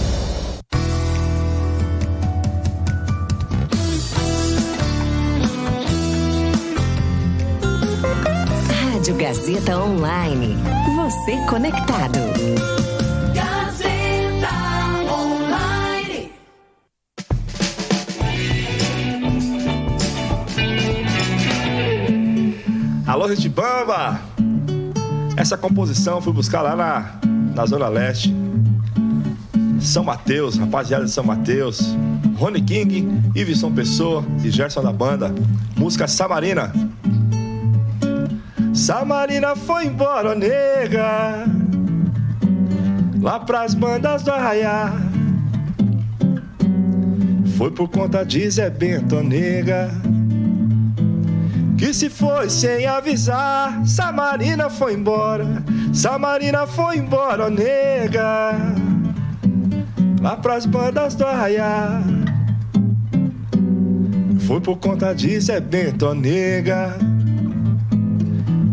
Rádio Gazeta Online. Você conectado. Gazeta Online. Alô, Gente Bamba! Essa composição eu fui buscar lá na, na Zona Leste. São Mateus, rapaziada de São Mateus. Rony King, Iveson Pessoa e Gerson da banda. Música Samarina. Samarina foi embora, ó nega. Lá pras bandas do Arraiá. Foi por conta de Zé Bento, ó nega. Que se foi sem avisar, Samarina foi embora, Samarina foi embora, ó nega. Lá pras bandas do Arraiá. Foi por conta de Zé Bento, ó nega.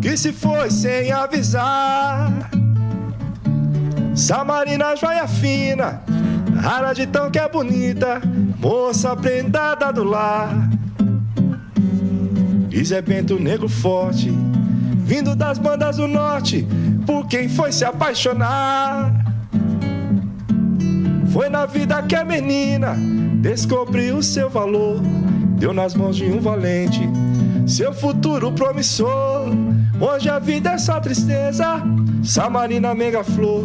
Que se foi sem avisar. Samarina, joia fina, rara de tão que é bonita, moça prendada do lar. E Zé Bento negro forte, vindo das bandas do norte, por quem foi se apaixonar. Foi na vida que a menina descobriu seu valor, deu nas mãos de um valente, seu futuro promissor. Hoje a vida é só tristeza, Samarina mega flor,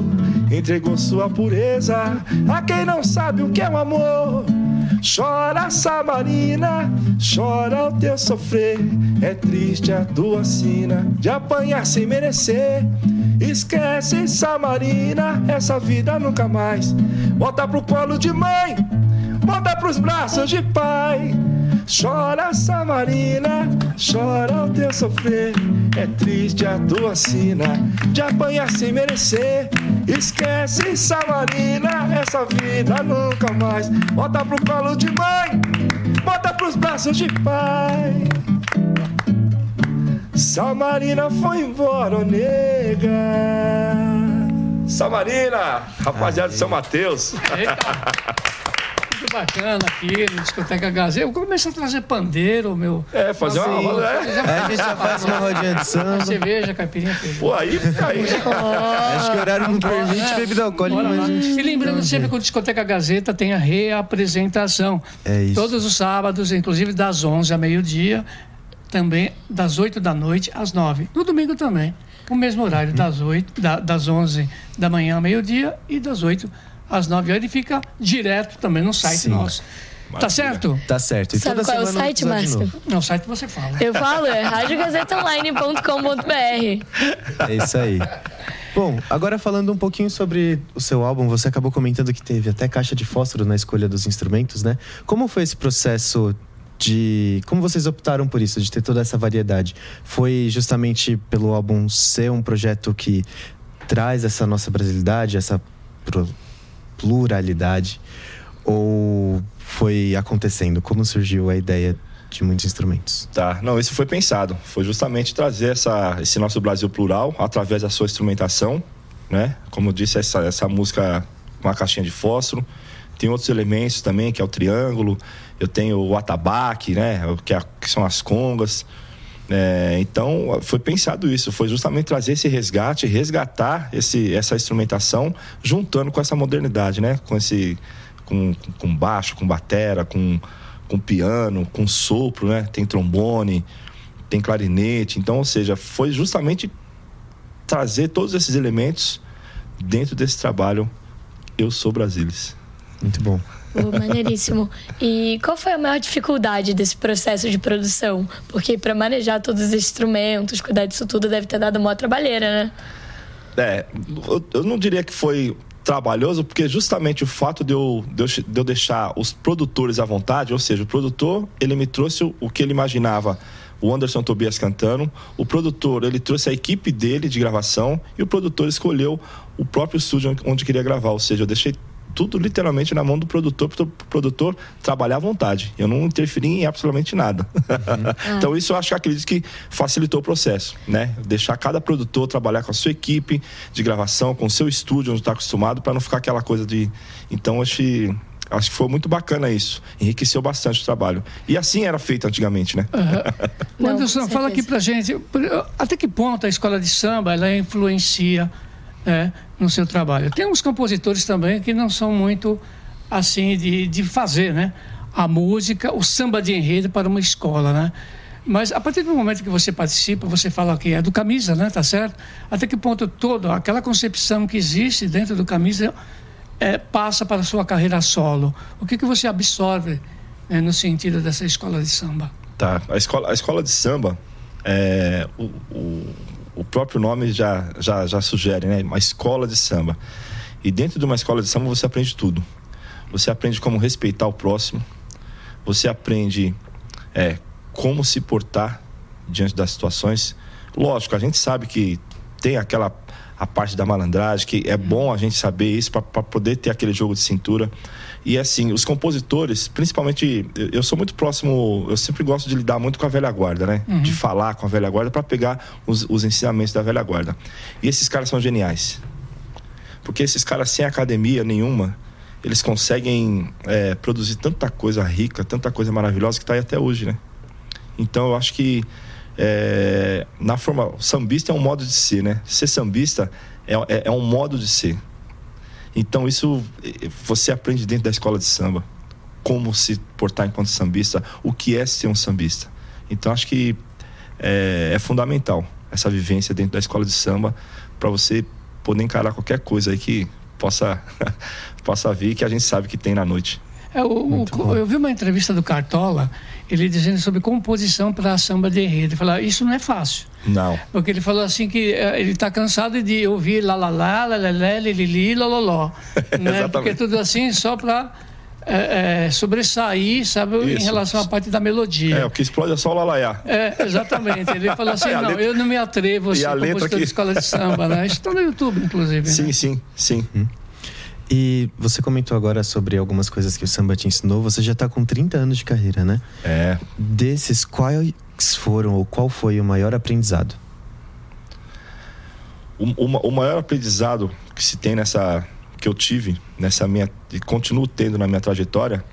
entregou sua pureza a quem não sabe o que é o amor. Chora, Samarina, chora o teu sofrer. É triste a tua sina de apanhar sem merecer. Esquece, Samarina, essa vida nunca mais. Volta pro colo de mãe, volta pros braços de pai. Chora, Samarina, chora o teu sofrer. É triste a tua sina de apanhar sem merecer. Esquece, Samarina, essa vida nunca mais. Volta pro colo de mãe, volta pros braços de pai. Samarina foi embora, nega. Samarina, rapaziada de São Mateus. bacana aqui no Discoteca Gazeta. Eu comecei a trazer pandeiro, meu. É, fazer uma roda. Aí a gente já faz uma rodinha de samba. Cerveja, caipirinha, feijão. Pô, aí fica aí. Acho que o horário não permite bebida alcoólica, Bora mas lá. a gente. E lembrando sempre que o Discoteca Gazeta tem a reapresentação. É isso. Todos os sábados, inclusive das 11 a meio-dia, também das 8 da noite às 9. No domingo também. O mesmo horário, das, 8, da- das 11 da manhã ao meio-dia e das 8 às 9 horas. Ele fica direto também no site Sim. nosso. Tá certo? Tá certo. E Sabe toda qual é o site, Márcio? Não, o site você fala. Eu falo, é radiogazetaonline.com.br. É isso aí. Bom, agora falando um pouquinho sobre o seu álbum, você acabou comentando que teve até caixa de fósforo na escolha dos instrumentos, né? Como foi esse processo de. Como vocês optaram por isso, de ter toda essa variedade? Foi justamente pelo álbum ser um projeto que traz essa nossa brasilidade, essa pluralidade? Ou foi acontecendo? Como surgiu a ideia de muitos instrumentos? Tá, não, isso foi pensado. Foi justamente trazer essa, esse nosso Brasil plural através da sua instrumentação, né? Como eu disse, essa, essa música com a caixinha de fósforo. Tem outros elementos também, que é o triângulo. Eu tenho o atabaque, né? Que, é que são as congas. É, então, foi pensado isso. Foi justamente trazer esse resgate, resgatar esse, essa instrumentação, juntando com essa modernidade, né? Com esse... Com, com baixo, com batera, com, com piano, com sopro, né? Tem trombone, tem clarinete. Então, ou seja, foi justamente trazer todos esses elementos dentro desse trabalho Eu Sou Brasilis. Muito bom. Pô, maneiríssimo. E qual foi a maior dificuldade desse processo de produção? Porque para manejar todos os instrumentos, cuidar disso tudo, deve ter dado uma trabalheira, né? É, eu- não diria que foi trabalhoso, porque justamente o fato de eu, de eu, de eu deixar os produtores à vontade, ou seja, o produtor, ele me trouxe o, o que ele imaginava, o Anderson Tobias cantando, o produtor, ele trouxe a equipe dele de gravação e o produtor escolheu o próprio estúdio onde queria gravar, ou seja, eu deixei tudo literalmente na mão do produtor, para o produtor trabalhar à vontade. Eu não interferi em absolutamente nada. então isso eu acho que acredito que facilitou o processo, né? Deixar cada produtor trabalhar com a sua equipe de gravação, com o seu estúdio onde está acostumado, para não ficar aquela coisa de. Então acho que acho que foi muito bacana isso. Enriqueceu bastante o trabalho. E assim era feito antigamente, né? Não, Anderson, fala aqui pra gente, até que ponto a escola de samba ela influencia né, no seu trabalho? Tem uns compositores também que não são muito assim de, de fazer, né? A música, o samba de enredo para uma escola, né? Mas a partir do momento que você participa, você fala que é do camisa, né? Tá certo? Até que ponto todo aquela concepção que existe dentro do camisa é, passa para a sua carreira solo? O que, que você absorve né, no sentido dessa escola de samba? Tá. A escola, a escola de samba, é, o, o, o próprio nome já, já, já sugere, né? Uma escola de samba. E dentro de uma escola de samba você aprende tudo. Você aprende como respeitar o próximo. Você aprende é, como se portar diante das situações. Lógico, a gente sabe que tem aquela a parte da malandragem, que é bom a gente saber isso para poder ter aquele jogo de cintura. E assim, os compositores, principalmente, eu, eu sou muito próximo, eu sempre gosto de lidar muito com a velha guarda, né? Uhum. De falar com a velha guarda para pegar os, os ensinamentos da velha guarda. E esses caras são geniais. Porque esses caras sem academia nenhuma, eles conseguem é, produzir tanta coisa rica, tanta coisa maravilhosa que está aí até hoje, né? Então eu acho que é, na forma. o Sambista é um modo de ser, né? Ser sambista é, é, é um modo de ser. Então isso eh, você aprende dentro da escola de samba. Como se portar enquanto sambista, o que é ser um sambista. Então acho que é, é fundamental essa vivência dentro da escola de samba para você poder encarar qualquer coisa aí que possa, possa vir que a gente sabe que tem na noite. É, o- o- eu vi uma entrevista do Cartola, ele dizendo sobre composição para samba de enredo. Ele falou, isso não é fácil. Não. Porque ele falou assim que eh, ele está cansado de ouvir lá, lá, lá, lá, lá, lá, lilili, lololó. né? Porque é tudo assim só para sobressair, sabe, em Isso. relação à parte da melodia. É, o que explode é só o lalaiá. É, exatamente. Ele falou assim, não, letra- eu não me atrevo a e ser a letra compositor que- de escola de samba, né? Isso está no YouTube, inclusive. Sim, né? sim, sim. E você comentou agora sobre algumas coisas que o samba te ensinou. Você já tá com 30 anos de carreira, né? É. Desses, quais foram ou qual foi o maior aprendizado? O, o o maior aprendizado que se tem nessa que eu tive nessa minha e continuo tendo na minha trajetória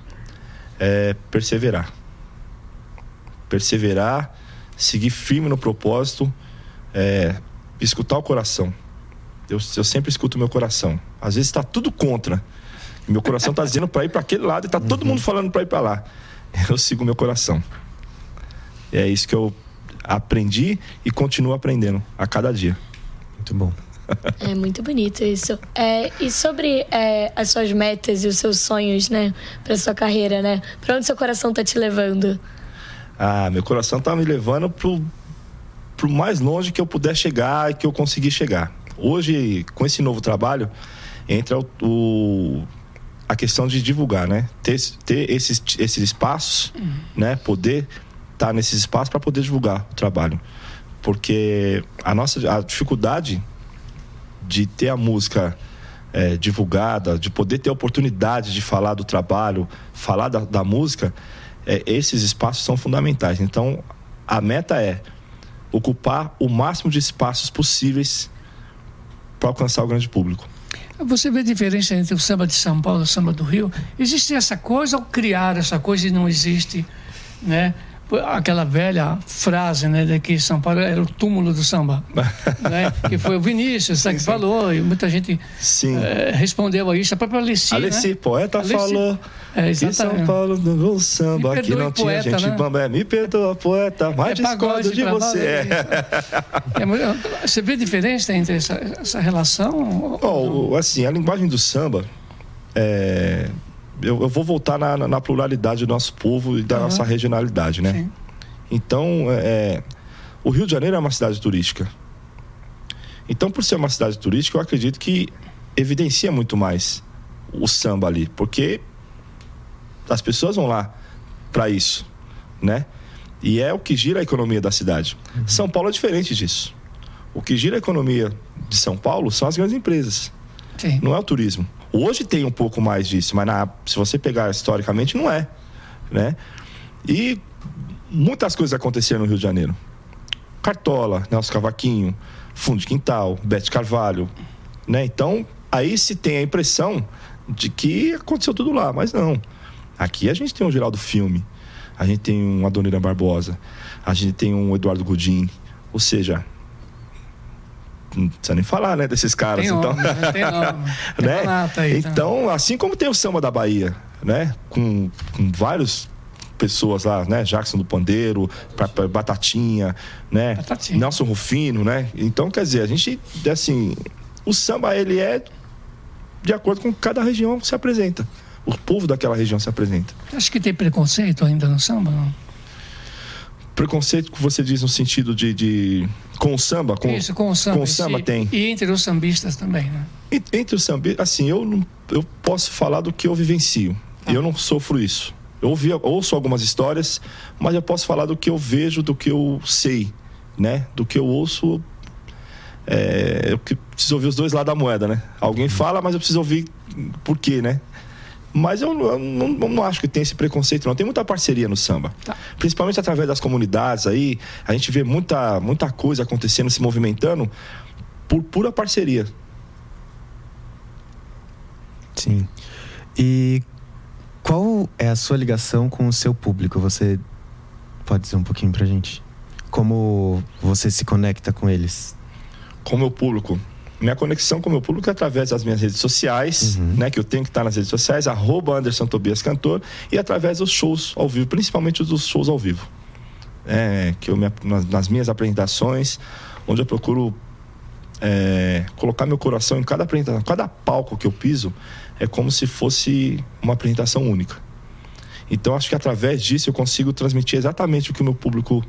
é perseverar. Perseverar, seguir firme no propósito, é, escutar o coração. Eu, eu sempre escuto o meu coração. Às vezes está tudo contra. Meu coração está dizendo para ir para aquele lado e está todo mundo falando para ir para lá. Eu sigo o meu coração. É isso que eu aprendi e continuo aprendendo a cada dia. Muito bom. É muito bonito isso. É, e sobre é, as suas metas e os seus sonhos, né, para sua carreira, né? Para onde seu coração tá te levando? Ah, meu coração tá me levando pro, pro mais longe que eu puder chegar e que eu conseguir chegar. Hoje, com esse novo trabalho, entra o, o a questão de divulgar, né? Ter, ter esses, esses espaços, né? Poder estar tá nesses espaços para poder divulgar o trabalho. Porque a nossa a dificuldade de ter a música é, divulgada, de poder ter a oportunidade de falar do trabalho, falar da, da música, é, esses espaços são fundamentais. Então, a meta é ocupar o máximo de espaços possíveis para alcançar o grande público. Você vê a diferença entre o samba de São Paulo e o samba do Rio? Existe essa coisa ou criar essa coisa e não existe, né? aquela velha frase, né, de que São Paulo era o túmulo do samba, né? Que foi o Vinícius, sim, que sim. falou e muita gente é, respondeu a isso. A própria Alessi, Alessi né? poeta Alessi. falou é, que São Paulo no samba, que não tinha gente né? bamba. É, me perdoa, poeta, mas é discordo de você. É. É, você vê a diferença entre essa, essa relação? Assim, a linguagem do samba é eu, eu vou voltar na, na, pluralidade do nosso povo e da uhum. nossa regionalidade, né? Sim. Então, é, é, o Rio de Janeiro é uma cidade turística. Então, por ser uma cidade turística, eu acredito que evidencia muito mais o samba ali, porque as pessoas vão lá para isso, né? E é o que gira a economia da cidade. Uhum. São Paulo é diferente disso. O que gira a economia de São Paulo são as grandes empresas. Sim. Não é o turismo. Hoje tem um pouco mais disso, mas na, se você pegar historicamente, não é. Né? E muitas coisas aconteceram no Rio de Janeiro. Cartola, Nelson Cavaquinho, Fundo de Quintal, Bete Carvalho. Né? Então, aí se tem a impressão de que aconteceu tudo lá, mas não. Aqui a gente tem um Geraldo Filme, a gente tem um Adonira Barbosa, a gente tem um Eduardo Godin. Ou seja, não precisa nem falar, né, desses caras. Tem então, né? tem né? Aí, então, tá. assim como tem o samba da Bahia, né, com, com vários pessoas lá, né? Jackson do Pandeiro, pra, pra Batatinha, né? Batatinha. Nelson Rufino, né? Então, quer dizer, a gente, assim, o samba, ele é de acordo com cada região se apresenta. O povo daquela região se apresenta. Acho que tem preconceito ainda no samba, não? Preconceito que você diz no sentido de, de com o samba? Com, Isso, com o samba. Com o samba si, tem. E entre os sambistas também, né? E, entre os sambistas, assim, eu, não, eu posso falar do que eu vivencio. Ah. Eu não sofro isso. Eu ouvi, ouço algumas histórias, mas eu posso falar do que eu vejo, do que eu sei, né? Do que eu ouço. É, eu preciso ouvir os dois lados da moeda, né? Alguém fala, mas eu preciso ouvir por quê, né? Mas eu, eu não, não, acho que tem esse preconceito, não. Tem muita parceria no samba. Tá. Principalmente através das comunidades aí. A gente vê muita, muita coisa acontecendo, se movimentando por pura parceria. Sim. E qual é a sua ligação com o seu público? Você pode dizer um pouquinho pra gente? Como você se conecta com eles? Com o meu público? Minha conexão com o meu público é através das minhas redes sociais, uhum. né? Que eu tenho que estar nas redes sociais, arroba Anderson Tobias Cantor, e através dos shows ao vivo, principalmente dos shows ao vivo. É, que eu nas, nas minhas apresentações, onde eu procuro é, colocar meu coração em cada apresentação, cada palco que eu piso, é como se fosse uma apresentação única. Então acho que através disso eu consigo transmitir exatamente o que o meu público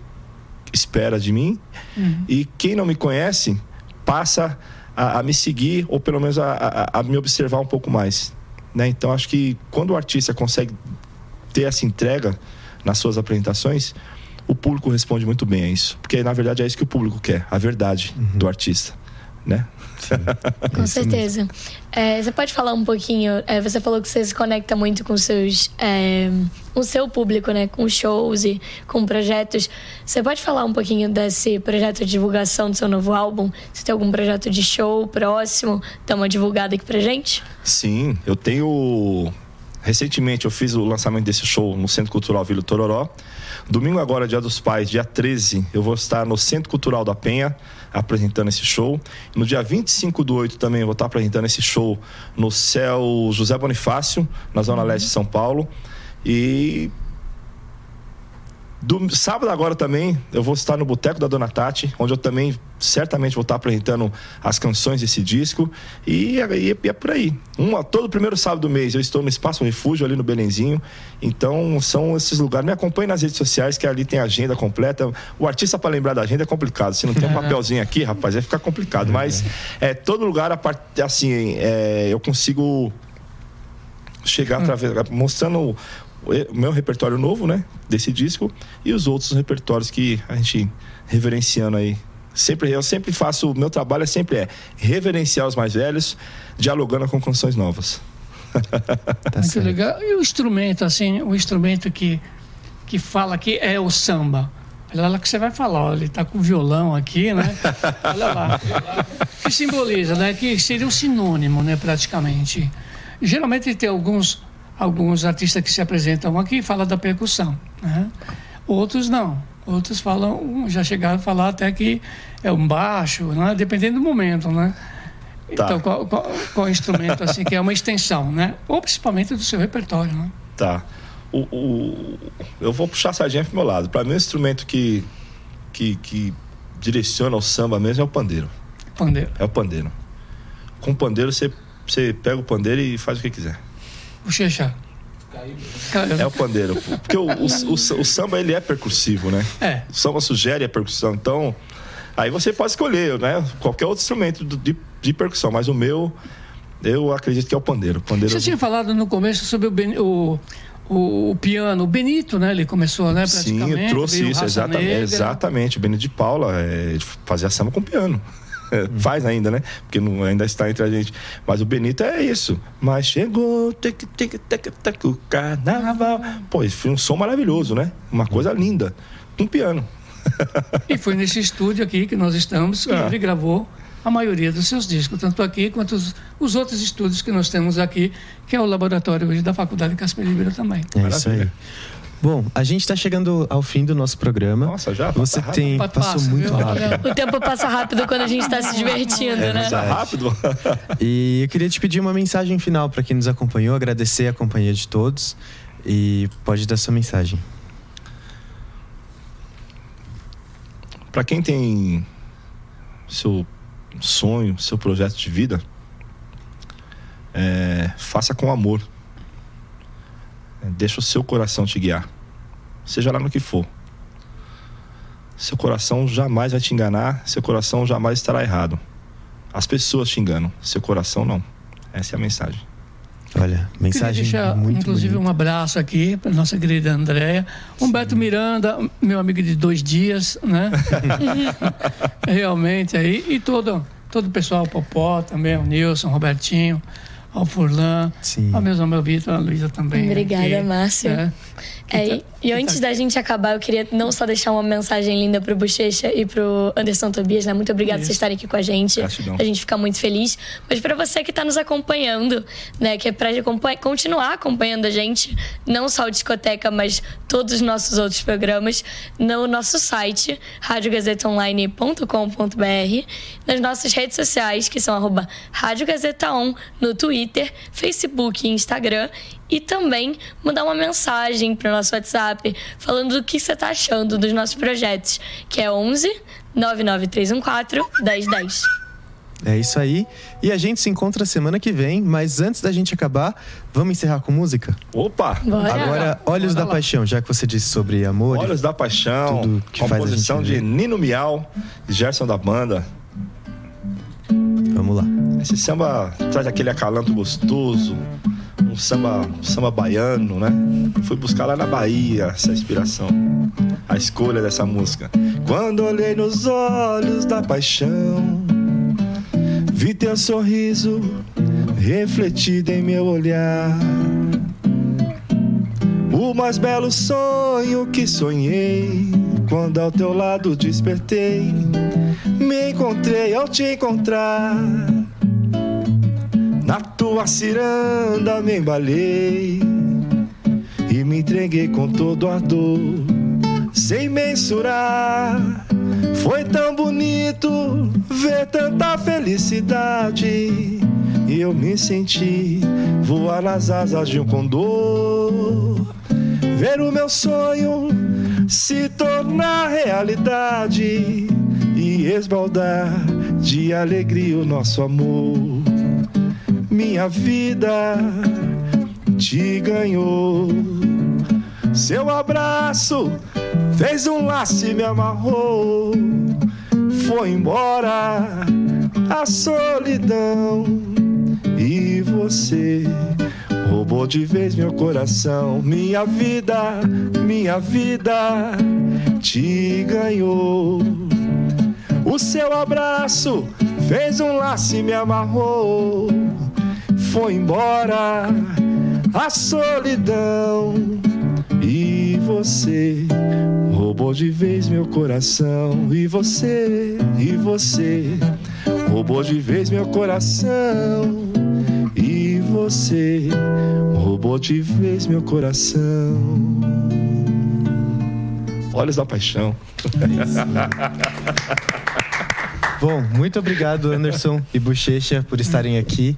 espera de mim. Uhum. E quem não me conhece passa a, a me seguir ou pelo menos a, a, a, me observar um pouco mais. Né? Então acho que quando o artista consegue ter essa entrega nas suas apresentações, o público responde muito bem a isso. Porque na verdade é isso que o público quer, a verdade uhum. do artista. Né? Com certeza. É, você pode falar um pouquinho? É, você falou que você se conecta muito com seus, é, o seu público, né? Com shows e com projetos. Você pode falar um pouquinho desse projeto de divulgação do seu novo álbum? Você tem algum projeto de show próximo? Dá uma divulgada aqui pra gente? Sim, eu tenho recentemente eu fiz o lançamento desse show no Centro Cultural Vila Tororó. Domingo agora, dia dos pais, dia 13, eu vou estar no Centro Cultural da Penha apresentando esse show. No dia 25 do 8 também vou estar apresentando esse show no Céu José Bonifácio, na Zona Leste de São Paulo. E do sábado agora também eu vou estar no Boteco da Dona Tati, onde eu também certamente vou estar apresentando as canções desse disco. E, e, e é por aí. Uma, todo primeiro sábado do mês eu estou no Espaço Refúgio, ali no Belenzinho. Então são esses lugares. Me acompanhe nas redes sociais, que ali tem agenda completa. O artista, para lembrar da agenda, é complicado. Se não tem um papelzinho aqui, rapaz, vai ficar complicado. Mas é todo lugar, a part... assim, é, eu consigo chegar através, mostrando o meu repertório novo, né? Desse disco e os outros repertórios que a gente reverenciando aí. Sempre, eu sempre faço, o meu trabalho é sempre é reverenciar os mais velhos, dialogando com canções novas. Tá Muito certo. legal. E o instrumento, assim, o instrumento que, que fala aqui é o samba. Olha lá que você vai falar, olha, ele está com o violão aqui, né? Olha lá. Que simboliza, né? Que seria um sinônimo, né, praticamente. Geralmente tem alguns alguns artistas que se apresentam aqui falam da percussão, né? Outros não. Outros falam, já chegaram a falar até que é um baixo, né? dependendo do momento, né? Tá. Então, qual, qual, qual instrumento, assim, que é uma extensão, né? Ou principalmente do seu repertório, né? Tá. O, o, eu vou puxar a sardinha pro meu lado. Para mim, o instrumento que, que, que direciona o samba mesmo é o pandeiro. Pandeiro. É o pandeiro. Com o pandeiro, você, você pega o pandeiro e faz o que quiser. Bochecha. É o pandeiro. Porque o, o, o, o, samba ele é percussivo, né? É. O samba sugere a percussão. Então, aí você pode escolher, né? Qualquer outro instrumento de, de percussão, mas o meu, eu acredito que é o pandeiro. O pandeiro Você tinha falado no começo sobre o, o, o, piano, o Benito, né? Ele começou, né? Sim, eu trouxe isso, exatamente, exatamente. O Benito de Paula é, fazia samba com piano. Faz ainda, né? Porque não, ainda está entre a gente. Mas o Benito é isso. Mas chegou, tic, tic, tic, tic, o carnaval. Pô, foi um som maravilhoso, né? Uma coisa linda. Um piano. e foi nesse estúdio aqui que nós estamos que ah. ele gravou a maioria dos seus discos, tanto aqui quanto os, os, outros estúdios que nós temos aqui, que é o laboratório hoje da Faculdade Casper Libero também. É isso aí. Bom, a gente está chegando ao fim do nosso programa. Nossa, já Você rápido. tem Passa, passou muito rápido. O tempo passa rápido quando a gente está se divertindo, é, né? Passa rápido. e eu queria te pedir uma mensagem final para quem nos acompanhou, agradecer a companhia de todos e pode dar sua mensagem. Para quem tem seu sonho, seu projeto de vida, é, faça com amor. Deixa o seu coração te guiar. Seja lá no que for. Seu coração jamais vai te enganar, seu coração jamais estará errado. As pessoas te enganam, seu coração não. Essa é a mensagem. Olha, mensagem deixar, muito inclusive, bonita. um abraço aqui para nossa querida Andréia. Humberto Miranda, meu amigo de dois dias, né? Realmente aí. E todo, todo o pessoal, o Popó também, o Nilson, o Robertinho, ao Furlan, Sim. ao mesmo meu Vitor, a Luísa também. Obrigada, aqui, Márcio. né? É, Então- e, e antes da gente acabar, eu queria não só deixar uma mensagem linda pro Bochecha e pro Anderson Tobias, né? Muito obrigada por vocês estarem aqui com a gente. Gratidão. A gente fica muito feliz. Mas para você que está nos acompanhando, né? Que é pra acompanhar- continuar acompanhando a gente, não só o Discoteca, mas todos os nossos outros programas, no nosso site, radiogazetaonline.com.br, nas nossas redes sociais, que são arroba Rádio Gazeta On, no Twitter, Facebook e Instagram. E também mandar uma mensagem para o nosso WhatsApp falando do que você está achando dos nossos projetos, que é 11 99314 1010. É isso aí. E a gente se encontra semana que vem, mas antes da gente acabar, vamos encerrar com música? Opa! Bora. Agora, Olhos da lá. Paixão, já que você disse sobre amor. Olhos da Paixão, Tudo que faz a composição gente de. Nino Miau e Gerson da Banda. Vamos lá. Esse samba traz aquele acalanto gostoso, um samba, um samba baiano, né? Fui buscar lá na Bahia essa inspiração, a escolha dessa música. Quando olhei nos olhos da paixão, vi teu sorriso refletido em meu olhar. O mais belo sonho que sonhei, quando ao teu lado despertei, me encontrei ao te encontrar. Na tua ciranda me embalei e me entreguei com todo ardor, sem mensurar. Foi tão bonito ver tanta felicidade. E eu me senti voar nas asas de um condor. Ver o meu sonho se tornar realidade e esbaldar de alegria o nosso amor. Minha vida te ganhou. Seu abraço fez um laço e me amarrou. Foi embora a solidão e você roubou de vez meu coração. Minha vida, minha vida te ganhou. O seu abraço fez um laço e me amarrou. Foi embora a solidão e você roubou de vez meu coração. E você, e você roubou de vez meu coração. E você roubou de vez meu coração. Olhos da paixão. Bom, muito obrigado, Anderson e Bochecha, por estarem aqui.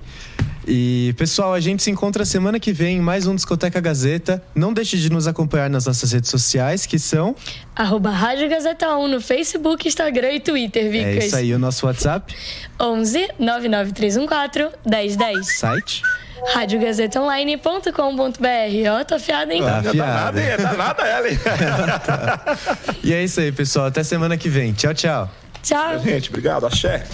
E, pessoal, a gente se encontra semana que vem em mais um Discoteca Gazeta. Não deixe de nos acompanhar nas nossas redes sociais, que são... Arroba Rádio Gazeta 1 no Facebook, Instagram e Twitter, Vicas. É isso aí, o nosso WhatsApp. 11 99314 1010. Site. radiogazetaonline.com.br. Ó, tô afiada, hein? Tá afiada. Nada, é, tá nada ela, hein? E é isso aí, pessoal. Até semana que vem. Tchau, tchau. Tchau. Gente, obrigado. Axé.